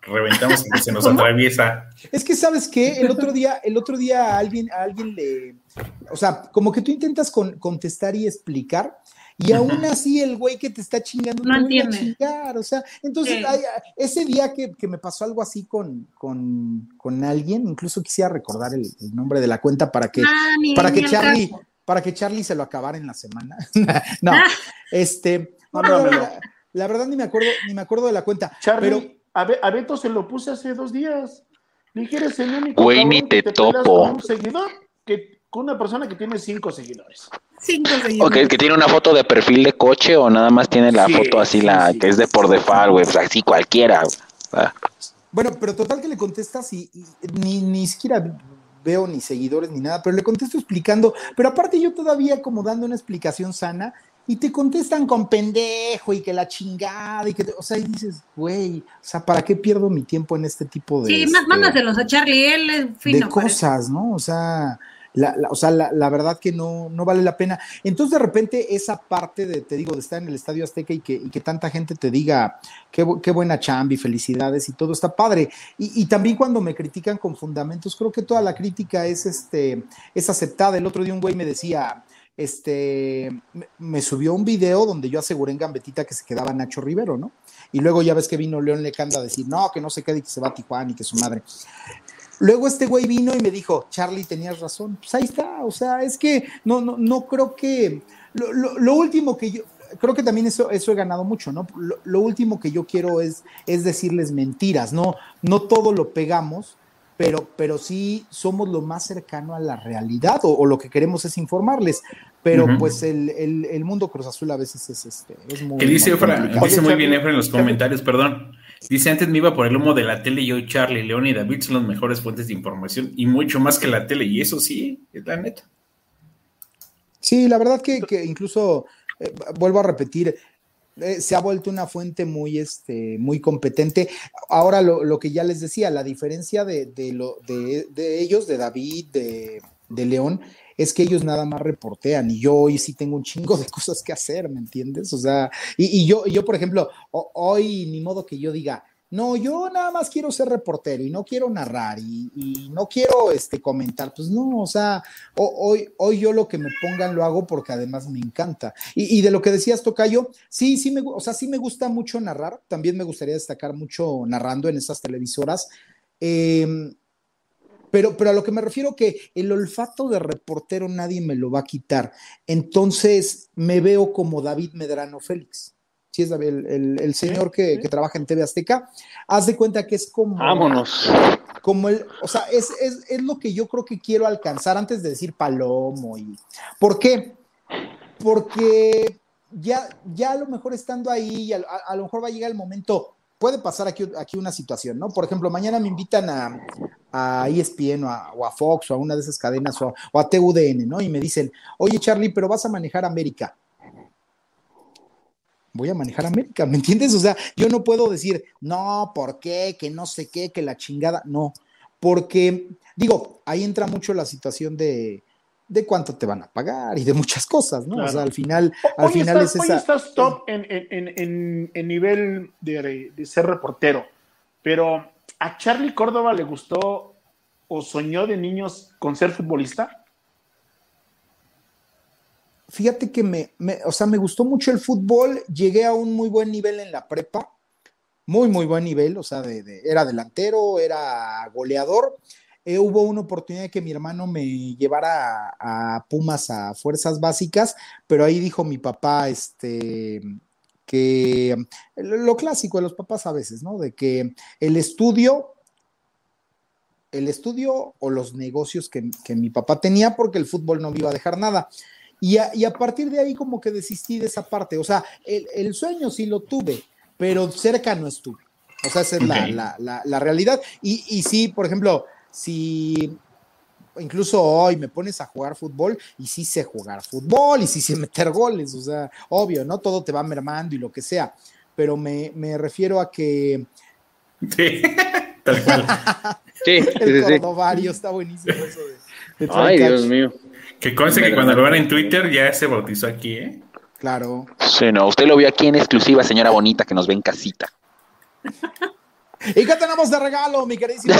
reventamos y se nos atraviesa. Es que sabes qué, el otro día, el otro día a alguien, a alguien le, o sea, como que tú intentas con- contestar y explicar, y aún así el güey que te está chingando No te vuelve a entiende. chingar, o sea, entonces Sí. ay, ese día que, que me pasó algo así con, con, con alguien, incluso quisiera recordar el, el nombre de la cuenta para que, Ah, ni- para ni que Charlie, caso. para que Charlie se lo acabara en la semana. no, Ah. este, no, la verdad ni me acuerdo, ni me acuerdo de la cuenta. Charlie, Pero a, Be- a Beto se lo puse hace dos días. Le dije, eres el único Güey, ni que te peleas topo. con un seguidor que con una persona que tiene cinco seguidores. Cinco O seguidores. que, que tiene una foto de perfil de coche o nada más tiene la Sí, foto así, sí, la sí. que es de por default, güey, pues así cualquiera. Ah. Bueno, pero total que le contestas y, y ni, ni siquiera veo ni seguidores ni nada, pero le contesto explicando, pero aparte yo todavía como dando una explicación sana y te contestan con pendejo y que la chingada y que, te- o sea, y dices, güey, o sea, ¿para qué pierdo mi tiempo en este tipo de, Sí, má- este, mándaselos a Charlie, él es de fino. eso. cosas, ¿no? O sea, la, la- o sea, la, la verdad que no, no vale la pena. Entonces, de repente, esa parte de, te digo, de estar en el Estadio Azteca y que, y que tanta gente te diga qué, qué buena chambi, felicidades y todo está padre. Y, y también cuando me critican con fundamentos, creo que toda la crítica es, este, es aceptada. El otro día un güey me decía, este, me, subió un video donde yo aseguré en Gambetita que se quedaba Nacho Rivero, ¿no? Y luego ya ves que vino León Lecanda a decir, no, que no se quede y que se va a Tijuana y que su madre. Luego este güey vino y me dijo, Charlie, tenías razón. Pues ahí está, o sea, es que no, no, no creo que. Lo, lo- lo último que yo. Creo que también eso, eso he ganado mucho, ¿no? Lo, lo último que yo quiero es, es decirles mentiras, ¿no? No todo lo pegamos, pero, pero sí somos lo más cercano a la realidad, o, o lo que queremos es informarles. Pero pues el, el- el mundo Cruz Azul a veces es, este, es muy. Que dice, muy Efra- dice muy bien Efra en los comentarios, perdón. Dice, antes me iba por el humo de la tele y hoy Charlie, León y David son las mejores fuentes de información y mucho más que la tele. Y eso sí, es la neta. Sí, la verdad que, que incluso, eh, vuelvo a repetir, eh, se ha vuelto una fuente muy, este, muy competente. Ahora lo, lo que ya les decía, la diferencia de, de lo, de, de ellos, de David, de, de León, es que ellos nada más reportean y yo hoy sí tengo un chingo de cosas que hacer, ¿me entiendes? O sea, y, y yo, yo, por ejemplo, ho- hoy ni modo que yo diga, no, yo nada más quiero ser reportero y no quiero narrar y, no quiero este, comentar, pues no, o sea, ho- hoy, hoy yo lo que me pongan lo hago porque además me encanta. Y, de lo que decías, Tocayo, sí, sí me, o sea, sí me gusta mucho narrar, también me gustaría destacar mucho narrando en esas televisoras. Eh, pero, pero a lo que me refiero que el olfato de reportero nadie me lo va a quitar. Entonces me veo como David Medrano Félix. Sí, es David, el, el- el señor que, que trabaja en TV Azteca. Haz de cuenta que es como Vámonos. como el, o sea, es, es, es lo que yo creo que quiero alcanzar antes de decir palomo y ¿por qué? Porque ya, ya a lo mejor estando ahí, a, a- a lo mejor va a llegar el momento, puede pasar aquí, aquí una situación, ¿no? Por ejemplo, mañana me invitan a, a ESPN o a, o a Fox o a una de esas cadenas o a, o a TUDN, ¿no? Y me dicen, oye Charlie, pero vas a manejar América voy a manejar América, ¿me entiendes? O sea, yo no puedo decir, no, ¿por qué? Que no sé qué, que la chingada, no, porque, digo, ahí entra mucho la situación de, de cuánto te van a pagar y de muchas cosas, ¿no? O sea, al final, al Hoy, final estás, es hoy esa... estás top en, en- en- en- en nivel de, de ser reportero, pero ¿a Charlie Córdoba le gustó o soñó de niños con ser futbolista? Fíjate que me, o sea, me gustó mucho el fútbol, llegué a un muy buen nivel en la prepa, muy, muy buen nivel, o sea, de, de- era delantero, era goleador. Eh, hubo una oportunidad que mi hermano me llevara a, Pumas a fuerzas básicas, pero ahí dijo mi papá, este, que lo, lo clásico de los papás a veces, ¿no? De que el estudio, el estudio o los negocios que, que mi papá tenía, porque el fútbol no me iba a dejar nada. Y a, y a partir de ahí como que desistí de esa parte. O sea, el, el sueño sí lo tuve, pero cerca no estuve. O sea, esa es la, Ok. la- la- la realidad. Y, y sí, por ejemplo, si incluso hoy me pones a jugar fútbol y sí sé jugar fútbol y sí sé meter goles, o sea, obvio, ¿no? Todo te va mermando y lo que sea, pero me, me refiero a que... Sí, tal cual. Sí, sí, El sí, sí. cordovario está buenísimo eso de, de Ay, Dios mío. Que conste que cuando lo vean en Twitter ya se bautizó aquí, ¿eh? Claro. Sí, no, usted lo vio aquí en exclusiva, señora bonita, que nos ve en casita. ¿Y qué tenemos de regalo, mi queridísimo?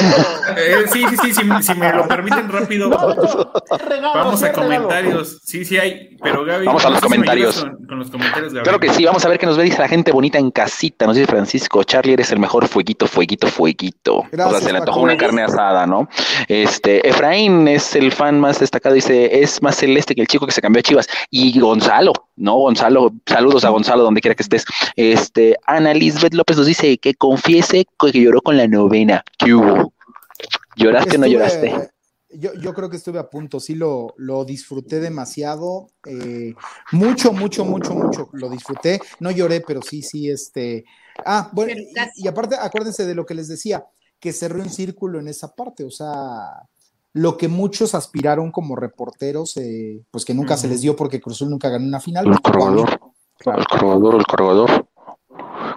Eh, sí, sí, sí, si, si me lo permiten rápido, Regalo, vamos a regalo. comentarios. Sí, sí hay, pero Gaby. Vamos a los no comentarios. Con, con los comentarios, Gaby. Claro que sí, vamos a ver qué nos ve, dice la gente bonita en casita, nos dice Francisco, Charlie, eres el mejor fueguito, fueguito, fueguito. o sea, se le antojó una carne asada, ¿no? Este, Efraín es el fan más destacado, dice, es más celeste que el chico que se cambió a Chivas. Y Gonzalo, ¿no? Gonzalo, saludos a Gonzalo donde quiera que estés. Este, Ana Lisbeth López nos dice que confiese que lloró con la novena. ¿Qué hubo? ¿Lloraste o no lloraste? Yo, yo creo que estuve a punto, sí lo, lo disfruté demasiado, eh, mucho, mucho, mucho, mucho, lo disfruté, no lloré, pero sí, sí, este, ah, bueno, y, aparte, acuérdense de lo que les decía, que cerré un círculo en esa parte, o sea, lo que muchos aspiraron como reporteros, eh, pues que nunca se les dio porque Cruzul nunca ganó una final. El mí. corredor. El corredor, el corredor.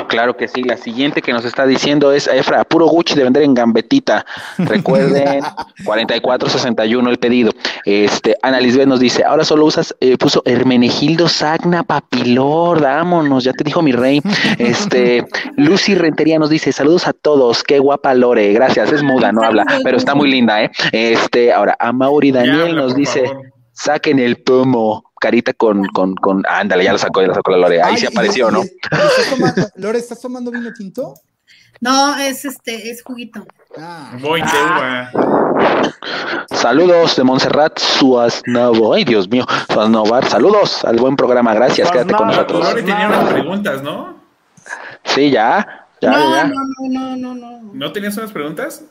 Claro que sí. La siguiente que nos está diciendo es Efra, puro Gucci de vender en gambetita. Recuerden, 4461 el pedido. Este, Ana Lisbeth nos dice, ahora solo usas, eh, puso Hermenegildo Sagna Papilor, vámonos, ya te dijo mi rey. Este, Lucy Rentería nos dice, saludos a todos, qué guapa Lore, gracias, es muda, no habla, pero está muy linda, ¿eh? Este, ahora, a Mauri Daniel nos dice, favor. saquen el pomo, carita con, con, con, ándale, ya lo sacó, ya lo sacó la Lore, ahí Ay, se apareció, ¿no? y estás tomando- Lore, ¿estás tomando vino tinto? No, es este, es juguito. Ah, Voy, qué uva. Saludos de Montserrat Suaznavo, ay Dios mío, Suaznovar, saludos al buen programa, gracias, quédate con nosotros. Lore tenía unas preguntas, ¿no? Sí, ya, ya, no, ya. no, no, no, no, no. ¿No tenías unas preguntas?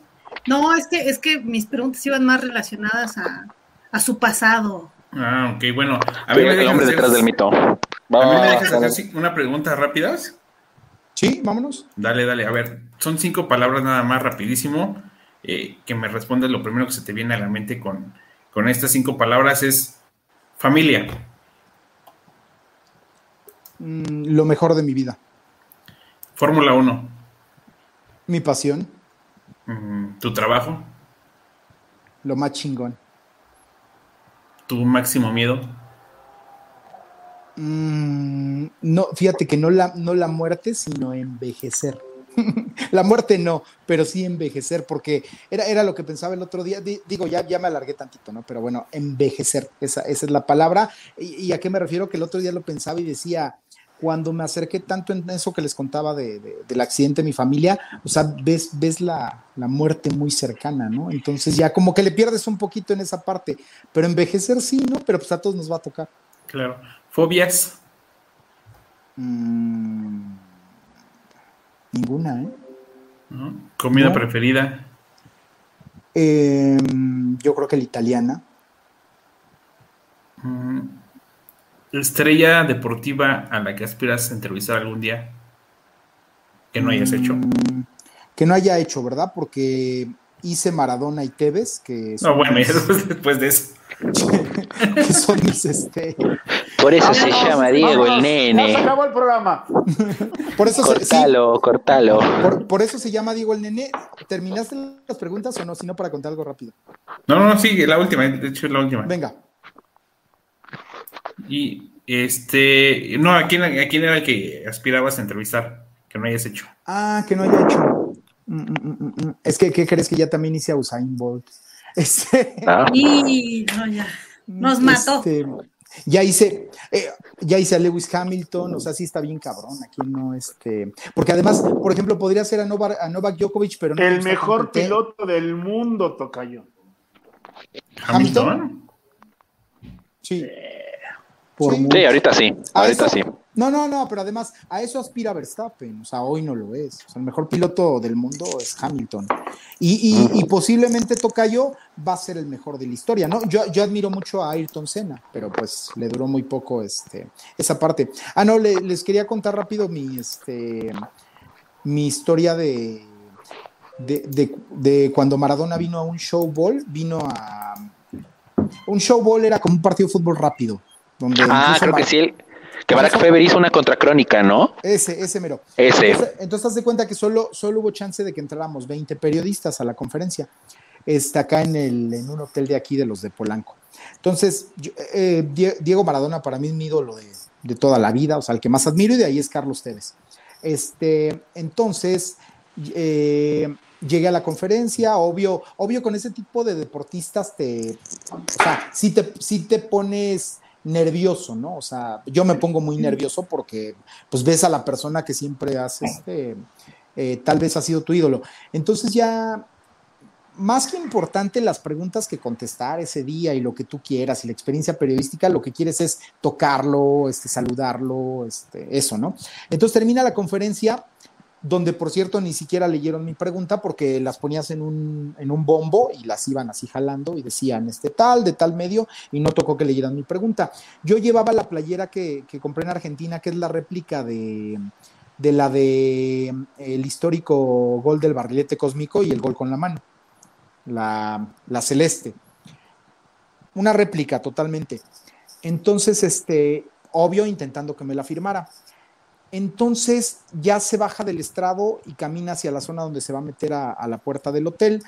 No, es que, es que mis preguntas iban más relacionadas a, a su pasado. Ah, ok, bueno. A ver, el hombre hacer- detrás del mito. A mí me dejas hacer una pregunta rápidas. sí, vámonos. Dale, dale. A ver, son cinco palabras nada más rapidísimo. eh, que me respondas lo primero que se te viene a la mente con, con estas cinco palabras es familia, Mm, lo mejor de mi vida, Fórmula 1, mi pasión, mm, tu trabajo, lo más chingón. Tu máximo miedo, Mm, no, fíjate que no la, no la muerte, sino envejecer. la muerte no, pero sí envejecer, porque era, era lo que pensaba el otro día. Di- digo, ya, ya me alargué tantito, ¿no? Pero bueno, envejecer, esa, esa es la palabra. Y, y a qué me refiero? Que el otro día lo pensaba y decía, cuando me acerqué tanto en eso que les contaba de- de- del accidente de mi familia, o sea, ves, ves la, la muerte muy cercana, ¿no? Entonces ya como que le pierdes un poquito en esa parte, pero envejecer sí, ¿no? Pero pues a todos nos va a tocar. claro. Fobias, Mm, ninguna, ¿eh? ¿no? comida No. preferida, Em, Yo creo que la italiana. mm, estrella deportiva a la que aspiras a entrevistar algún día que no hayas hecho. Mm, Que no haya hecho, ¿verdad? Porque hice Maradona y Tevez, que No, son, bueno, mis, ya después, después de eso. que son mis, este, Por eso se llama Diego el Ya se nene. acabó el programa. por eso se, sí, Cortalo, cortalo. por, por eso se llama Diego el Nene. ¿Terminaste las preguntas o no? Si no, para contar algo rápido. No, no, no, sí, la última, de hecho es la última. Venga. Y este, no, ¿a quién, ¿a quién era el que aspirabas a entrevistar que no hayas hecho? Ah, que no haya hecho. Mm, mm, mm. Es que, ¿qué crees que ya también hice a Usain Bolt? Este, Ah, Y no, ya. Nos mató. Este, ya hice, eh, ya hice a Lewis Hamilton, o sea, sí está bien cabrón, aquí no, este, porque además, por ejemplo, podría ser a Novak, a Novak Djokovic, pero no me El gusta mejor piloto del mundo, Tocayo. ¿Hamilton? ¿Hamilton? Sí. Por Sí, mucho. ahorita sí, A ahorita eso- sí. No, no, no, pero además a eso aspira Verstappen, o sea, hoy no lo es. O sea, el mejor piloto del mundo es Hamilton. Y, y- y posiblemente Tocayo va a ser el mejor de la historia, ¿no? Yo, yo admiro mucho a Ayrton Senna, pero pues le duró muy poco este, esa parte. Ah, no, le- les quería contar rápido mi, este, mi historia de, de, de- de cuando Maradona vino a un showball, vino a, un show ball era como un partido de fútbol rápido. Donde Ah, creo que sí. Que Barack Feber hizo una contracrónica, ¿no? Ese, ese mero. Ese. Entonces, entonces haz de cuenta que solo, solo hubo chance de que entráramos 20 periodistas a la conferencia. Está acá en, el, en un hotel de aquí de los de Polanco. Entonces, yo- eh, Die- Diego Maradona para mí es mi ídolo de, de toda la vida, o sea, el que más admiro y de ahí es Carlos Tevez. Este, entonces, eh, llegué a la conferencia, obvio, obvio con ese tipo de deportistas te, o sea, sí te, sí te pones nervioso, ¿no? O sea, yo me pongo muy nervioso porque pues ves a la persona que siempre has, este, eh, tal vez ha sido tu ídolo. Entonces ya, más que importante las preguntas que contestar ese día y lo que tú quieras y la experiencia periodística, lo que quieres es tocarlo, este, saludarlo, este, eso, ¿no? Entonces termina la conferencia donde por cierto ni siquiera leyeron mi pregunta porque las ponías en un, en un bombo y las iban así jalando y decían este tal, de tal medio, y no tocó que leyeran mi pregunta. Yo llevaba la playera que, que compré en Argentina, que es la réplica de, de la de el histórico gol del barrilete cósmico y el gol con la mano, la, la celeste. Una réplica totalmente. Entonces, este, obvio, intentando que me la firmara. Entonces ya se baja del estrado y camina hacia la zona donde se va a meter a, la puerta del hotel.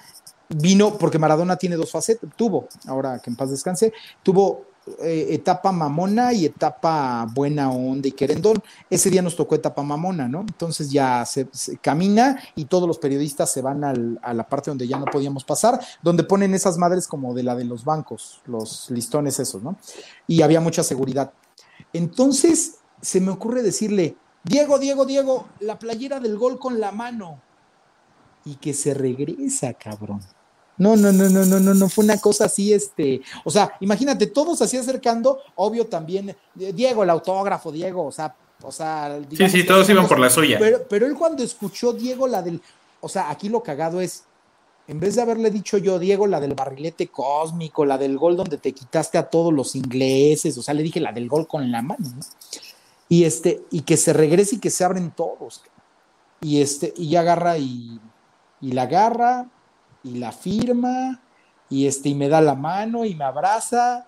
Vino, porque Maradona tiene dos facetas, tuvo, ahora que en paz descanse, tuvo eh, etapa mamona y etapa buena onda y querendón. Ese día nos tocó etapa mamona, ¿no? Entonces ya se, camina y todos los periodistas se van a la parte donde ya no podíamos pasar, donde ponen esas madres como de la de los bancos, los listones esos, ¿no? Y había mucha seguridad. Entonces se me ocurre decirle, Diego, Diego, Diego, la playera del gol con la mano. Y que se regresa, cabrón. No, no, no, no, no, no, no, fue una cosa así, este, o sea, imagínate, todos así acercando, obvio también, eh, Diego, el autógrafo, Diego, o sea, o sea, Sí, sí, todos iban por la suya. Pero, pero él cuando escuchó Diego la del, o sea, aquí lo cagado es, en vez de haberle dicho yo, Diego, la del barrilete cósmico, la del gol donde te quitaste a todos los ingleses, o sea, le dije la del gol con la mano, ¿no? Y este, y que se regrese y que se abren todos. Y este, y agarra y, y la agarra, y la firma, y este, y me da la mano, y me abraza,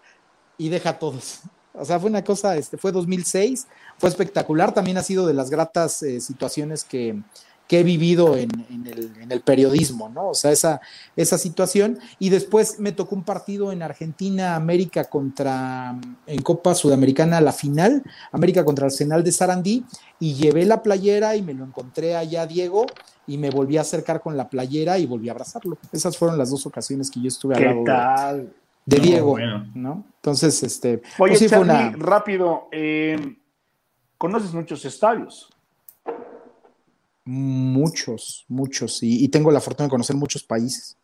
y deja a todos. O sea, fue una cosa, este, fue 2006, fue espectacular, también ha sido de las gratas eh, situaciones que, que he vivido en, en el, en el periodismo, ¿no? O sea, esa, esa situación. Y después me tocó un partido en Argentina, América contra, en Copa Sudamericana, la final, América contra Arsenal de Sarandí, y llevé la playera y me lo encontré allá, Diego, y me volví a acercar con la playera y volví a abrazarlo. Esas fueron las dos ocasiones que yo estuve al ¿Qué lado de, tal? de No, Diego, bueno. ¿no? Entonces, este, Oye, pues sí fue Charlie, una... rápido, eh, conoces muchos estadios. Muchos, muchos, y, y tengo la fortuna de conocer muchos países.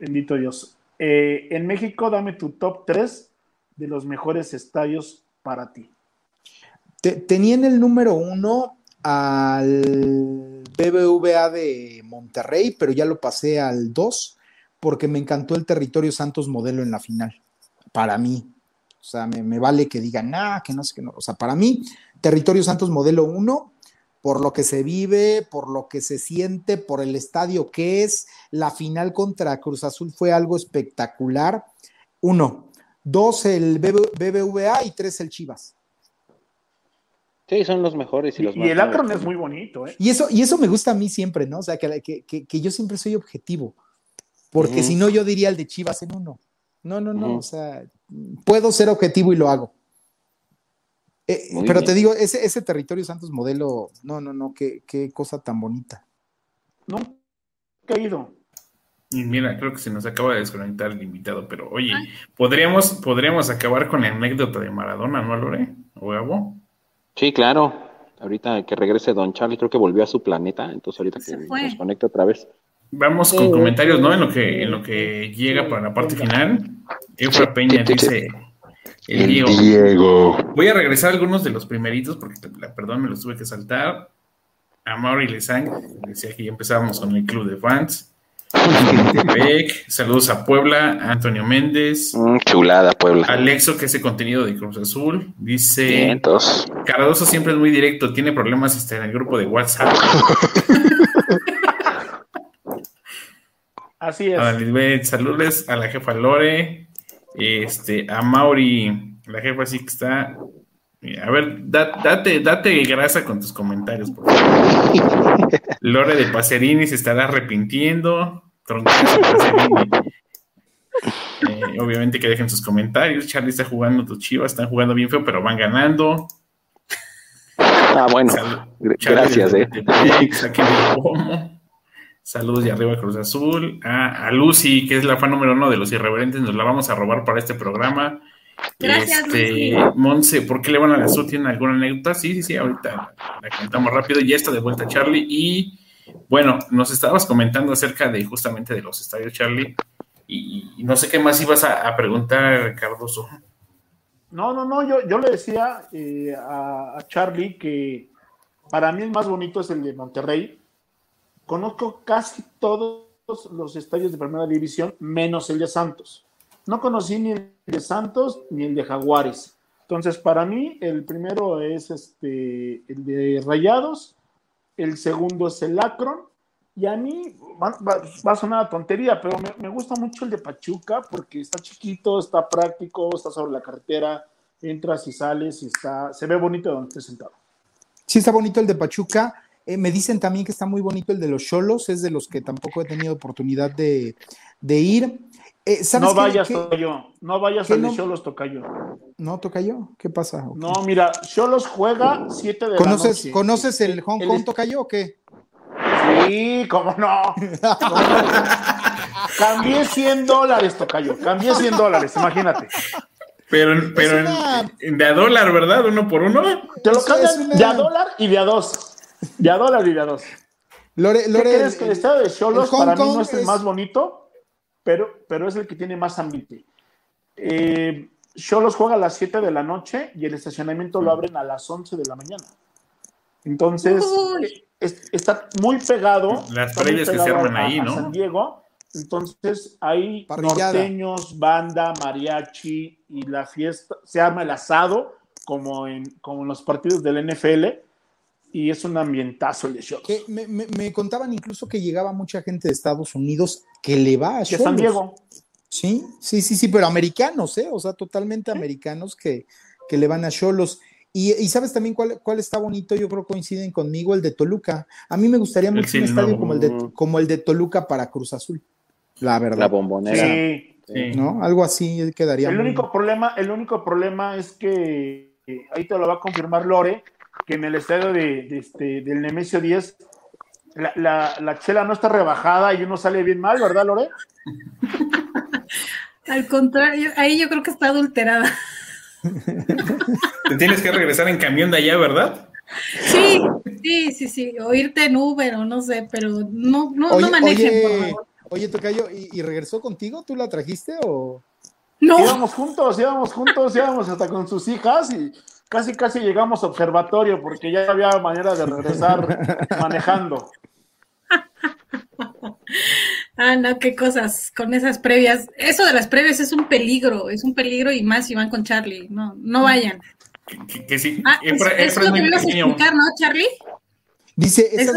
Bendito Dios. Eh, en México, dame tu top 3 de los mejores estadios para ti. Te- tenía en el número uno al BBVA de Monterrey, pero ya lo pasé al 2 porque me encantó el territorio Santos modelo en la final. Para mí. O sea, me, me vale que digan, nah, que no sé qué no. O sea, para mí, territorio Santos modelo 1, por lo que se vive, por lo que se siente, por el estadio que es. La final contra Cruz Azul fue algo espectacular. Uno. Dos, el BB BBVA y tres, el Chivas. Sí, son los mejores y los Y, más el Akron es muy bonito, ¿eh? Y eso, y eso me gusta a mí siempre, ¿no? O sea, que, que, que- que yo siempre soy objetivo. Porque si no, yo diría el de Chivas en uno. No, no, no. O sea, puedo ser objetivo y lo hago. Eh, pero bien. te digo, ese, ese territorio Santos modelo, no, no, no, qué, qué cosa tan bonita. No, caído. Y mira, creo que se nos acaba de desconectar el invitado, pero oye, podríamos, podríamos acabar con la anécdota de Maradona, ¿no, Lore? ¿O Gabo? Sí, claro. Ahorita que regrese Don Charlie, creo que volvió a su planeta, entonces ahorita Se que fue. nos conecte otra vez. Vamos con comentarios, ¿no? En lo que, en lo que llega para la parte final. Efra Peña dice el Diego. Diego. Voy a regresar a algunos de los primeritos porque, la- perdón, me los tuve que saltar. A Mauri Lezang, decía que ya empezábamos con el club de fans. Saludos a Puebla, a Antonio Méndez, Mm, chulada, Puebla. Alexo, que ese contenido de Cruz Azul, dice Vientos. Cardoso siempre es muy directo, tiene problemas hasta en el grupo de WhatsApp. Así es. A Lisbeth, saludos a la jefa Lore. Este, a Mauri, la jefa sí que está. A ver, date, date grasa con tus comentarios, por favor. Lore de Pacerini se estará arrepintiendo. Eh, obviamente que dejen sus comentarios. Charlie está jugando, tus chivas están jugando bien feo, pero van ganando. Ah, bueno. Gracias, eh. Saludos de arriba Cruz Azul. a Lucy, que es la fan número uno de los irreverentes, nos la vamos a robar para este programa. Gracias, este, Monse, ¿por qué le van a la azul? ¿Tienen alguna anécdota? Sí, sí, sí, ahorita la contamos rápido. Ya está de vuelta Charlie. Y bueno, nos estabas comentando acerca de justamente de los estadios, Charlie. Y, no sé qué más ibas a, preguntar, Cardoso. No, no, no, yo, yo le decía eh, a, a Charlie que para mí el más bonito es el de Monterrey Conozco casi todos los estadios de primera división, menos el de Santos. No conocí ni el de Santos ni el de Jaguares. Entonces, para mí, el primero es este, el de Rayados, el segundo es el Akron, y a mí va, a sonar tontería, pero me, gusta mucho el de Pachuca porque está chiquito, está práctico, está sobre la carretera, entras y sales y está, se ve bonito donde estés sentado. Sí, está bonito el de Pachuca. Eh, me dicen también que está muy bonito el de los Cholos, es de los que tampoco he tenido oportunidad de, ir. Eh, no vayas, Tocayo. No vayas al de Cholos, Tocayo. No, Tocayo. ¿Qué pasa? No, mira, Cholos juega 7 de ¿Conoces, la noche. ¿Conoces el Hong Kong, Tocayo, o qué? Sí, cómo no. Cambié 100 dólares, Tocayo. Cambié 100 dólares, imagínate. Pero, pero de a dólar, ¿verdad? Uno por uno. Te lo cambian de a dólar y de a dos. De a dólar y de a dos. Lore, ¿Qué crees que el estado de Cholos para mí no es el más bonito, pero, pero es el que tiene más ambiente? Eh, Cholos juega a las 7 de la noche y el estacionamiento lo abren a las 11 de la mañana. Entonces, está muy pegado. Las previas que se arman ahí, ¿no? San Diego. Entonces, hay norteños, banda, mariachi y la fiesta. Se arma el asado, como en, como en los partidos del NFL y es un ambientazo el de shows. me, contaban incluso que llegaba mucha gente de Estados Unidos que le va a De San Diego. Sí, sí, sí, sí, pero americanos, ¿eh? O sea, totalmente americanos que, le van a Cholos. Y, sabes también cuál, cuál está bonito, yo creo coinciden conmigo, el de Toluca. A mí me gustaría mucho un estadio como, el de, como el de Toluca para Cruz Azul, la verdad. La bombonera. Sí. ¿No? Algo así quedaría. El único problema, el único problema es que eh, ahí te lo va a confirmar Lore, que en el estadio de, este, del Nemesio 10 la, chela no está rebajada y uno sale bien mal, ¿verdad, Lore? Al contrario, ahí yo creo que está adulterada. Te tienes que regresar en camión de allá, ¿verdad? Sí, sí, sí, sí, o irte en Uber o no sé, pero no, no, no manejen, oye, por favor. Oye, Tocayo, ¿y, ¿y, regresó contigo? ¿Tú la trajiste o...? No. Íbamos juntos, íbamos juntos, íbamos hasta con sus hijas y casi casi llegamos a observatorio porque ya había manera de regresar manejando. Ah, no, qué cosas con esas previas. Eso de las previas es un peligro, es un peligro y más si van con Charlie. No, no vayan. Que, sí. Ah, es, eso lo que ibas a explicar, ¿no, Charlie? Dice, esas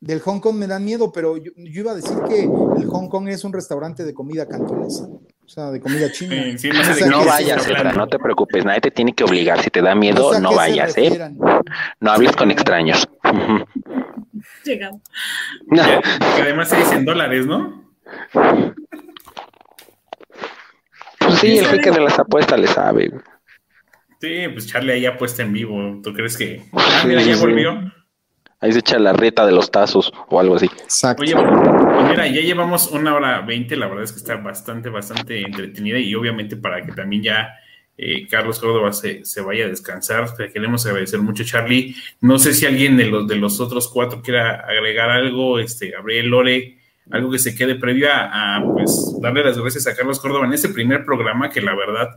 del Hong Kong me dan miedo, pero yo, iba a decir que el Hong Kong es un restaurante de comida cantonesa, sea, de comida china. no, vayas, no te preocupes, nadie te tiene que obligar. Si te da miedo, no vayas, ¿eh? No hables con extraños. Llegamos. Que además se dicen dólares, ¿no? Pues sí, el jeque de las apuestas le sabe. Sí, pues Charlie ahí apuesta en vivo. ¿Tú crees que.? Ah, mira, ya volvió. Ahí se echa la reta de los tazos o algo así. Exacto. Oye, pues mira, ya llevamos una hora veinte, la verdad es que está bastante, bastante entretenida y obviamente para que también ya eh, Carlos Córdoba se, vaya a descansar, te queremos agradecer mucho, Charlie. No sé si alguien de los, de los otros cuatro quiera agregar algo, este, Gabriel Lore, algo que se quede previo a, pues darle las gracias a Carlos Córdoba en este primer programa que la verdad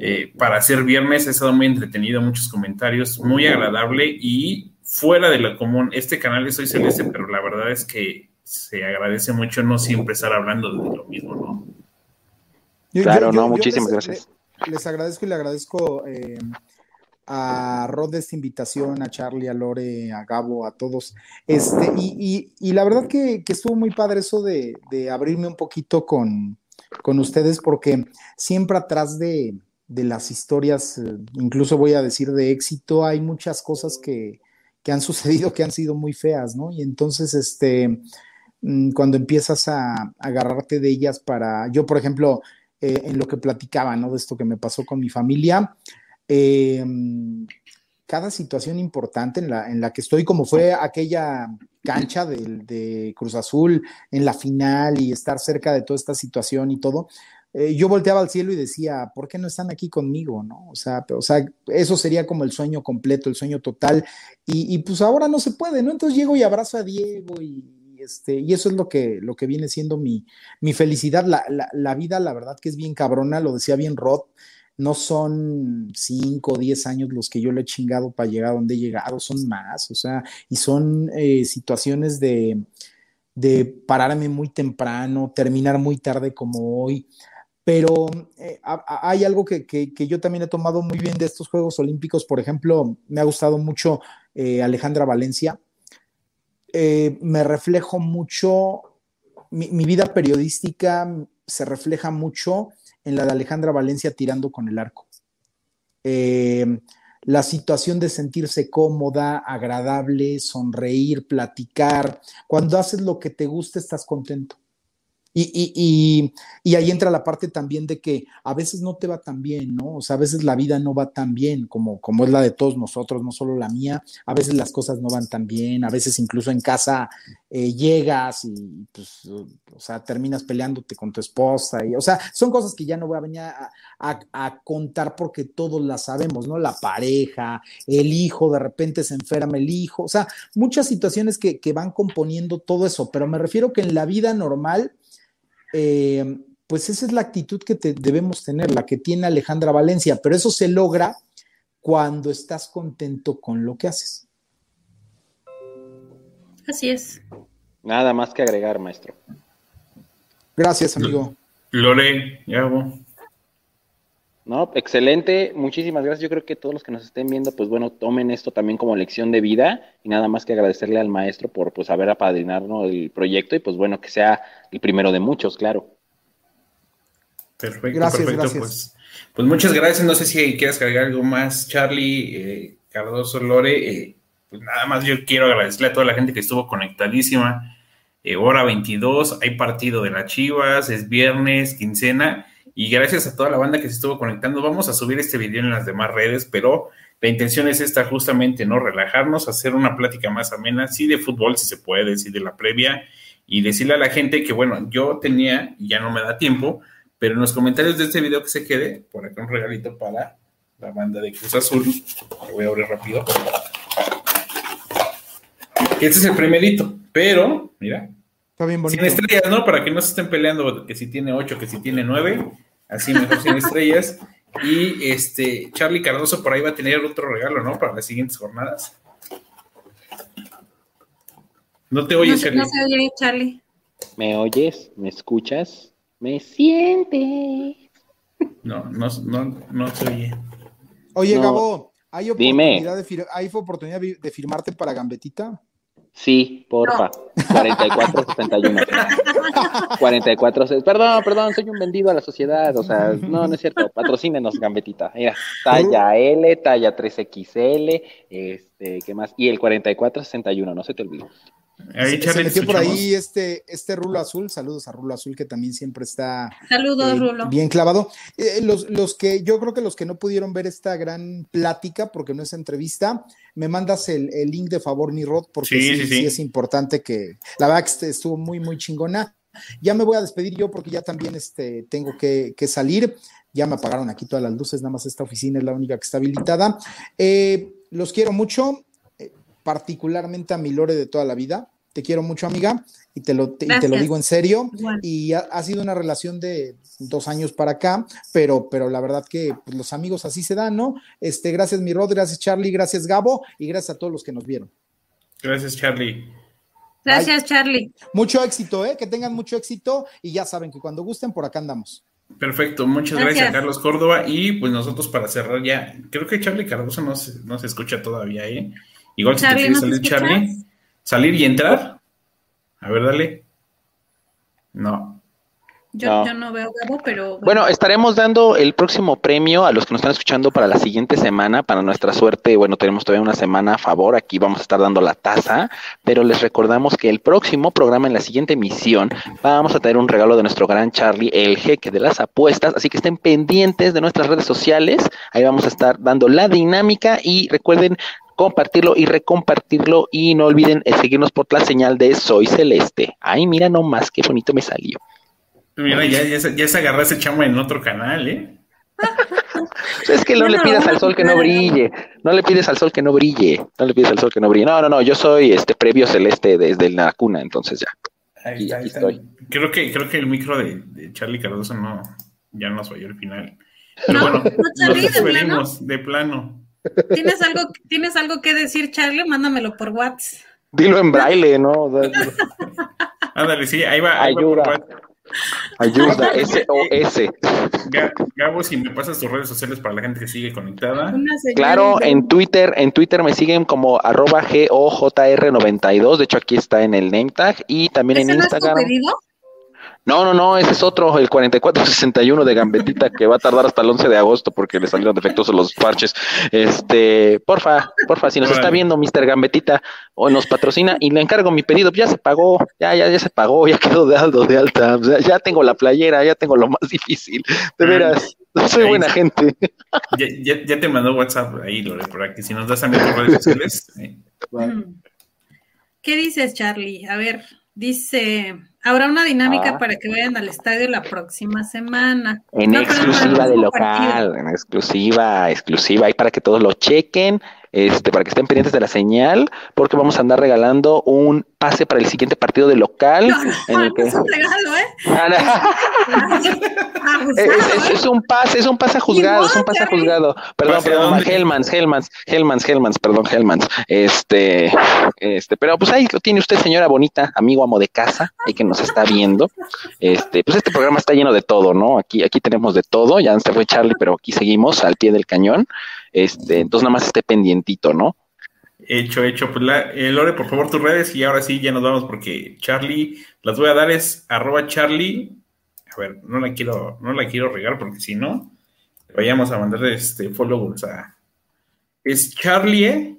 eh, para ser viernes ha estado muy entretenido, muchos comentarios, muy agradable y fuera de lo común. Este canal es Soy Celeste, pero la verdad es que se agradece mucho no siempre estar hablando de lo mismo, ¿no? claro, no, muchísimas gracias. Les, agradezco y le agradezco eh, a Rod esta invitación, a Charlie, a Lore, a Gabo, a todos. Este, y, y, la verdad que, estuvo muy padre eso de, de abrirme un poquito con, con ustedes porque siempre atrás de, de las historias, eh, incluso voy a decir de éxito, hay muchas cosas que, que han sucedido que han sido muy feas, ¿no? Y entonces, este, cuando empiezas a, agarrarte de ellas para, yo, por ejemplo, eh, en lo que platicaba, ¿no? De esto que me pasó con mi familia, eh, cada situación importante en la, en la que estoy, como fue aquella cancha de, de, Cruz Azul en la final y estar cerca de toda esta situación y todo, eh, yo volteaba al cielo y decía, ¿por qué no están aquí conmigo? ¿no? O, sea, o sea, eso sería como el sueño completo, el sueño total, y, y, pues ahora no se puede, ¿no? Entonces llego y abrazo a Diego y, este, y eso es lo que, lo que viene siendo mi, mi felicidad. La, la, la, vida, la verdad que es bien cabrona, lo decía bien Rod, no son cinco o diez años los que yo le he chingado para llegar a donde he llegado, son más, o sea, y son eh, situaciones de, de pararme muy temprano, terminar muy tarde como hoy, pero eh, hay algo que, que, que, yo también he tomado muy bien de estos Juegos Olímpicos. Por ejemplo, me ha gustado mucho eh, Alejandra Valencia. Eh, me reflejo mucho, mi, vida periodística se refleja mucho en la de Alejandra Valencia tirando con el arco. Eh, la situación de sentirse cómoda, agradable, sonreír, platicar. Cuando haces lo que te gusta, estás contento. Y, y, y, y, ahí entra la parte también de que a veces no te va tan bien, ¿no? O sea, a veces la vida no va tan bien como, como es la de todos nosotros, no solo la mía. A veces las cosas no van tan bien, a veces incluso en casa eh, llegas y, pues, o sea, terminas peleándote con tu esposa. Y, o sea, son cosas que ya no voy a venir a, a, contar porque todos las sabemos, ¿no? La pareja, el hijo, de repente se enferma el hijo, o sea, muchas situaciones que, que van componiendo todo eso, pero me refiero que en la vida normal, eh, pues esa es la actitud que te, debemos tener, la que tiene Alejandra Valencia, pero eso se logra cuando estás contento con lo que haces. Así es. Nada más que agregar, maestro. Gracias, amigo. Lore, ya hago. No, excelente, muchísimas gracias. Yo creo que todos los que nos estén viendo, pues bueno, tomen esto también como lección de vida y nada más que agradecerle al maestro por pues haber apadrinado el proyecto y pues bueno, que sea el primero de muchos, claro. Perfecto, gracias, perfecto. Gracias. Pues, pues, muchas gracias. No sé si quieres cargar algo más, Charlie, eh, Cardoso, Lore. Eh, pues nada más yo quiero agradecerle a toda la gente que estuvo conectadísima. Eh, hora 22, hay partido de las Chivas, es viernes, quincena y gracias a toda la banda que se estuvo conectando. Vamos a subir este video en las demás redes, pero la intención es esta justamente, ¿no? Relajarnos, hacer una plática más amena, sí de fútbol, si se puede, sí de la previa, y decirle a la gente que, bueno, yo tenía, ya no me da tiempo, pero en los comentarios de este video que se quede, por acá un regalito para la banda de Cruz Azul. Lo voy a abrir rápido. Este es el primerito, pero, mira, Está bien bonito. Sin estrellas, ¿no? Para que no se estén peleando que si tiene ocho, que si tiene nueve, así mejor sin estrellas. Y este, Charlie Cardoso por ahí va a tener otro regalo, ¿no? Para las siguientes jornadas. No te oyes, no, Charlie. No se oye, Charlie. ¿Me oyes? ¿Me escuchas? ¿Me sientes? No, no, no, no se oye. Oye, no. Gabo, ¿hay oportunidad, de, ¿hay oportunidad de firmarte para Gambetita? Sí, porfa. No. 4461. 44. Perdón, perdón, soy un vendido a la sociedad. O sea, no, no es cierto. Patrocínenos, gambetita. Mira, talla L, talla 3XL, este, ¿qué más? Y el 4461, no se te olvide. Ahí, se, se, metió por ahí este, este Rulo Azul, saludos a Rulo Azul que también siempre está saludos, eh, Rulo. bien clavado. Eh, los, los, que yo creo que los que no pudieron ver esta gran plática, porque no es entrevista, me mandas el, el link de favor, mi Rod, porque sí, sí, sí, sí, es importante que la verdad que estuvo muy, muy chingona. Ya me voy a despedir yo porque ya también este, tengo que, que salir. Ya me apagaron aquí todas las luces, nada más esta oficina es la única que está habilitada. Eh, los quiero mucho particularmente a mi Lore de toda la vida. Te quiero mucho, amiga, y te lo, te, y te lo digo en serio. Y ha, ha, sido una relación de dos años para acá, pero, pero la verdad que pues, los amigos así se dan, ¿no? Este, gracias, mi Rod, gracias, Charlie, gracias, Gabo, y gracias a todos los que nos vieron. Gracias, Charlie. Gracias, Ay, Charlie. Mucho éxito, ¿eh? Que tengan mucho éxito y ya saben que cuando gusten, por acá andamos. Perfecto, muchas gracias. gracias, a Carlos Córdoba. Y pues nosotros para cerrar ya, creo que Charlie Cardoso no se, no se escucha todavía, ¿eh? Igual si te quieres salir, Charlie, salir y entrar. A ver, dale. No. Yo No. yo no veo Gabo, pero Bueno, estaremos dando el próximo premio a los que nos están escuchando para la siguiente semana. Para nuestra suerte, bueno, tenemos todavía una semana a favor. Aquí vamos a estar dando la taza, pero les recordamos que el próximo programa en la siguiente emisión vamos a tener un regalo de nuestro gran Charlie, el jeque de las apuestas. Así que estén pendientes de nuestras redes sociales. Ahí vamos a estar dando la dinámica y recuerden compartirlo y recompartirlo y no olviden eh, seguirnos por la señal de Soy Celeste. Ay, mira nomás qué bonito me salió. Mira, ya, ya, se- ya se agarró ese chamo en otro canal, ¿eh? Es que no le no pidas al sol que no brille, no le pides al sol que no brille, no le pides al sol que no brille. No, no, no, yo soy este previo celeste desde la cuna, entonces ya. Ahí Aquí- está, aquí ahí está. estoy. Creo que, creo que el micro de, de Charlie Cardoso no, ya nos falló el final. Pero No, bueno, no, Charlie, nos de plano. despedimos de plano. ¿Tienes algo, ¿tienes algo que decir, Charlie? Mándamelo por WhatsApp. Dilo en braille, ¿no? O sea, Ándale, sí, ahí va. ahí Ayuda. Ayuda, S-O-S. Ga- Gabo, si me pasas tus redes sociales para la gente que sigue conectada. Claro, en Twitter, en Twitter me siguen como arroba GOJR92, de hecho aquí está en el name tag, y también en ¿Ese no es tu Instagram. pedido? No, no, no, ese es otro, el 4461 de Gambetita, que va a tardar hasta el 11 de agosto porque le salieron defectuosos los parches. Este, porfa, porfa, si nos está viendo Mr. Gambetita o nos patrocina y le encargo mi pedido, ya se pagó, ya, ya, ya se pagó, ya quedó de alto, de alta, o sea, ya tengo la playera, ya tengo lo más difícil, de veras, soy Ahí buena gente. Ya, ya, ya te mandó WhatsApp ahí, Lore, para que si nos das también tus redes sociales. eh. ¿Qué dices, Charlie? A ver, dice, habrá una dinámica Ah. para que vayan al estadio la próxima semana. En No, exclusiva de local, partido. en exclusiva, exclusiva, ahí para que todos lo chequen, este, para que estén pendientes de la señal, porque vamos a andar regalando un pase para el siguiente partido de local. No, en el no que... es un regalo, no. Abusado, Es, es- es un pase, es un pase a juzgado, es un pase a juzgado. Perdón, ¿Pase a perdón, dónde? Hellmans, Hellmans, Hellmans, Hellmans, perdón, Hellmans. Este, este, pero pues ahí lo tiene usted, señora bonita, amigo amo de casa, y que nos está viendo. Este, pues este programa está lleno de todo, ¿no? Aquí, aquí tenemos de todo, ya se fue Charlie, pero aquí seguimos al pie del cañón. Este, entonces nada más esté pendientito, ¿no? Hecho, hecho. Pues la, eh, Lore, por favor, tus redes y ahora sí ya nos vamos porque Charlie, las voy a dar es arroba Charlie. A ver, no la quiero, no la quiero regar porque si no, vayamos a mandar este followers a. Es Charlie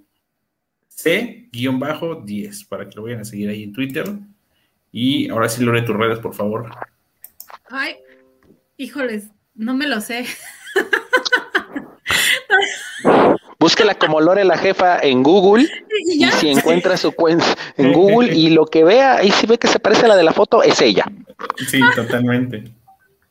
C-10 para que lo vayan a seguir ahí en Twitter. Y ahora sí, Lore, tus redes, por favor. Ay, híjoles, no me lo sé. Búsquela como Lore la jefa en Google Y si encuentra su cuenta en Google y lo que vea, y si ve que se parece a la de la foto, es ella. Sí, totalmente.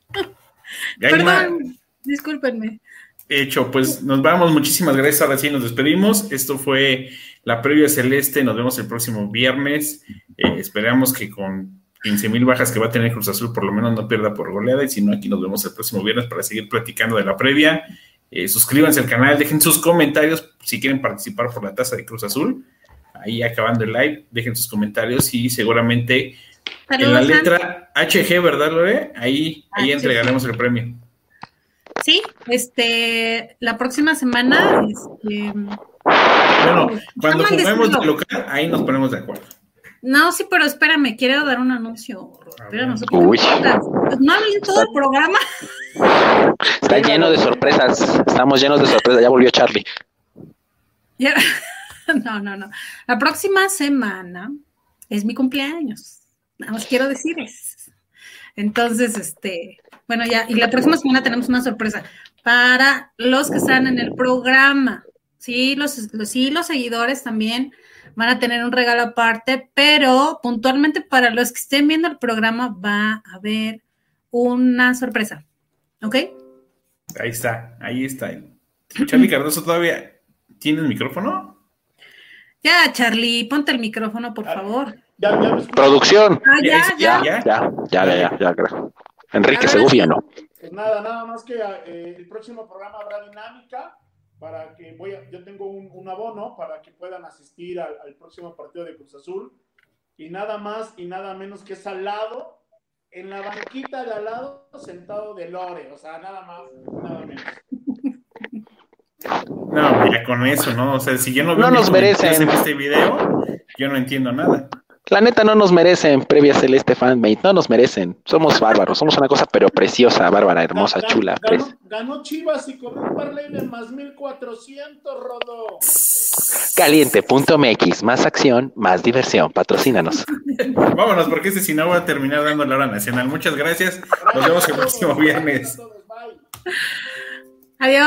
Perdón, discúlpenme. Hecho, pues nos vamos. Muchísimas gracias. Ahora sí nos despedimos. Esto fue la previa celeste. Nos vemos el próximo viernes. Eh, esperamos que con 15 mil bajas que va a tener Cruz Azul, por lo menos no pierda por goleada. Y si no, aquí nos vemos el próximo viernes para seguir platicando de la previa. Eh, suscríbanse al canal, dejen sus comentarios si quieren participar por la taza de Cruz Azul. Ahí acabando el live, dejen sus comentarios y seguramente en la Saludos, letra HG, ¿verdad, Lore? Ahí, ahí entregaremos el premio. Sí, este, la próxima semana, este, Bueno, cuando Acaban de juguemos de local, ahí nos ponemos de acuerdo. no, sí, pero espérame, quiero dar un anuncio. Espérame. Uy. Pues no hablé todo el programa. Está lleno de sorpresas. Estamos llenos de sorpresas. Ya volvió Charlie. No, no, no. La próxima semana es mi cumpleaños. Nada más quiero decirles. Entonces, este, bueno, ya, y la próxima semana tenemos una sorpresa para los que están en el programa. Sí, los, los, sí, los seguidores también van a tener un regalo aparte, pero puntualmente para los que estén viendo el programa va a haber una sorpresa. ¿Ok? Ahí está, ahí está. Charlie Cardoso, ¿todavía tienes micrófono? Ya, Charlie, ponte el micrófono, por Ah. favor. Ya, ya. Producción. Ah, Ya, ya, ya. Ya, ya, ya, ya, ya, ya, creo. Enrique Segovia. ¿no? Pues nada, nada más que eh, el próximo programa habrá dinámica para que voy a, yo tengo un, un abono para que puedan asistir al, al próximo partido de Cruz Azul y nada más y nada menos que es al lado, en la banquita de al lado, sentado de Lore, o sea, nada más, nada menos. No, ya con eso, ¿no? O sea, si yo no veo No nos merecen. en este video, yo no entiendo nada. La neta no nos merecen, previa Celeste Fanmate, no nos merecen. Somos bárbaros, somos una cosa pero preciosa, bárbara, hermosa, chula. Ganó, ganó Chivas y con un parlay de más 1400, Rodo. Caliente.mx, más acción, más diversión. Patrocínanos. Vámonos, porque este si no va a terminar dando la hora nacional. Muchas gracias. Nos vemos el próximo viernes. Adiós.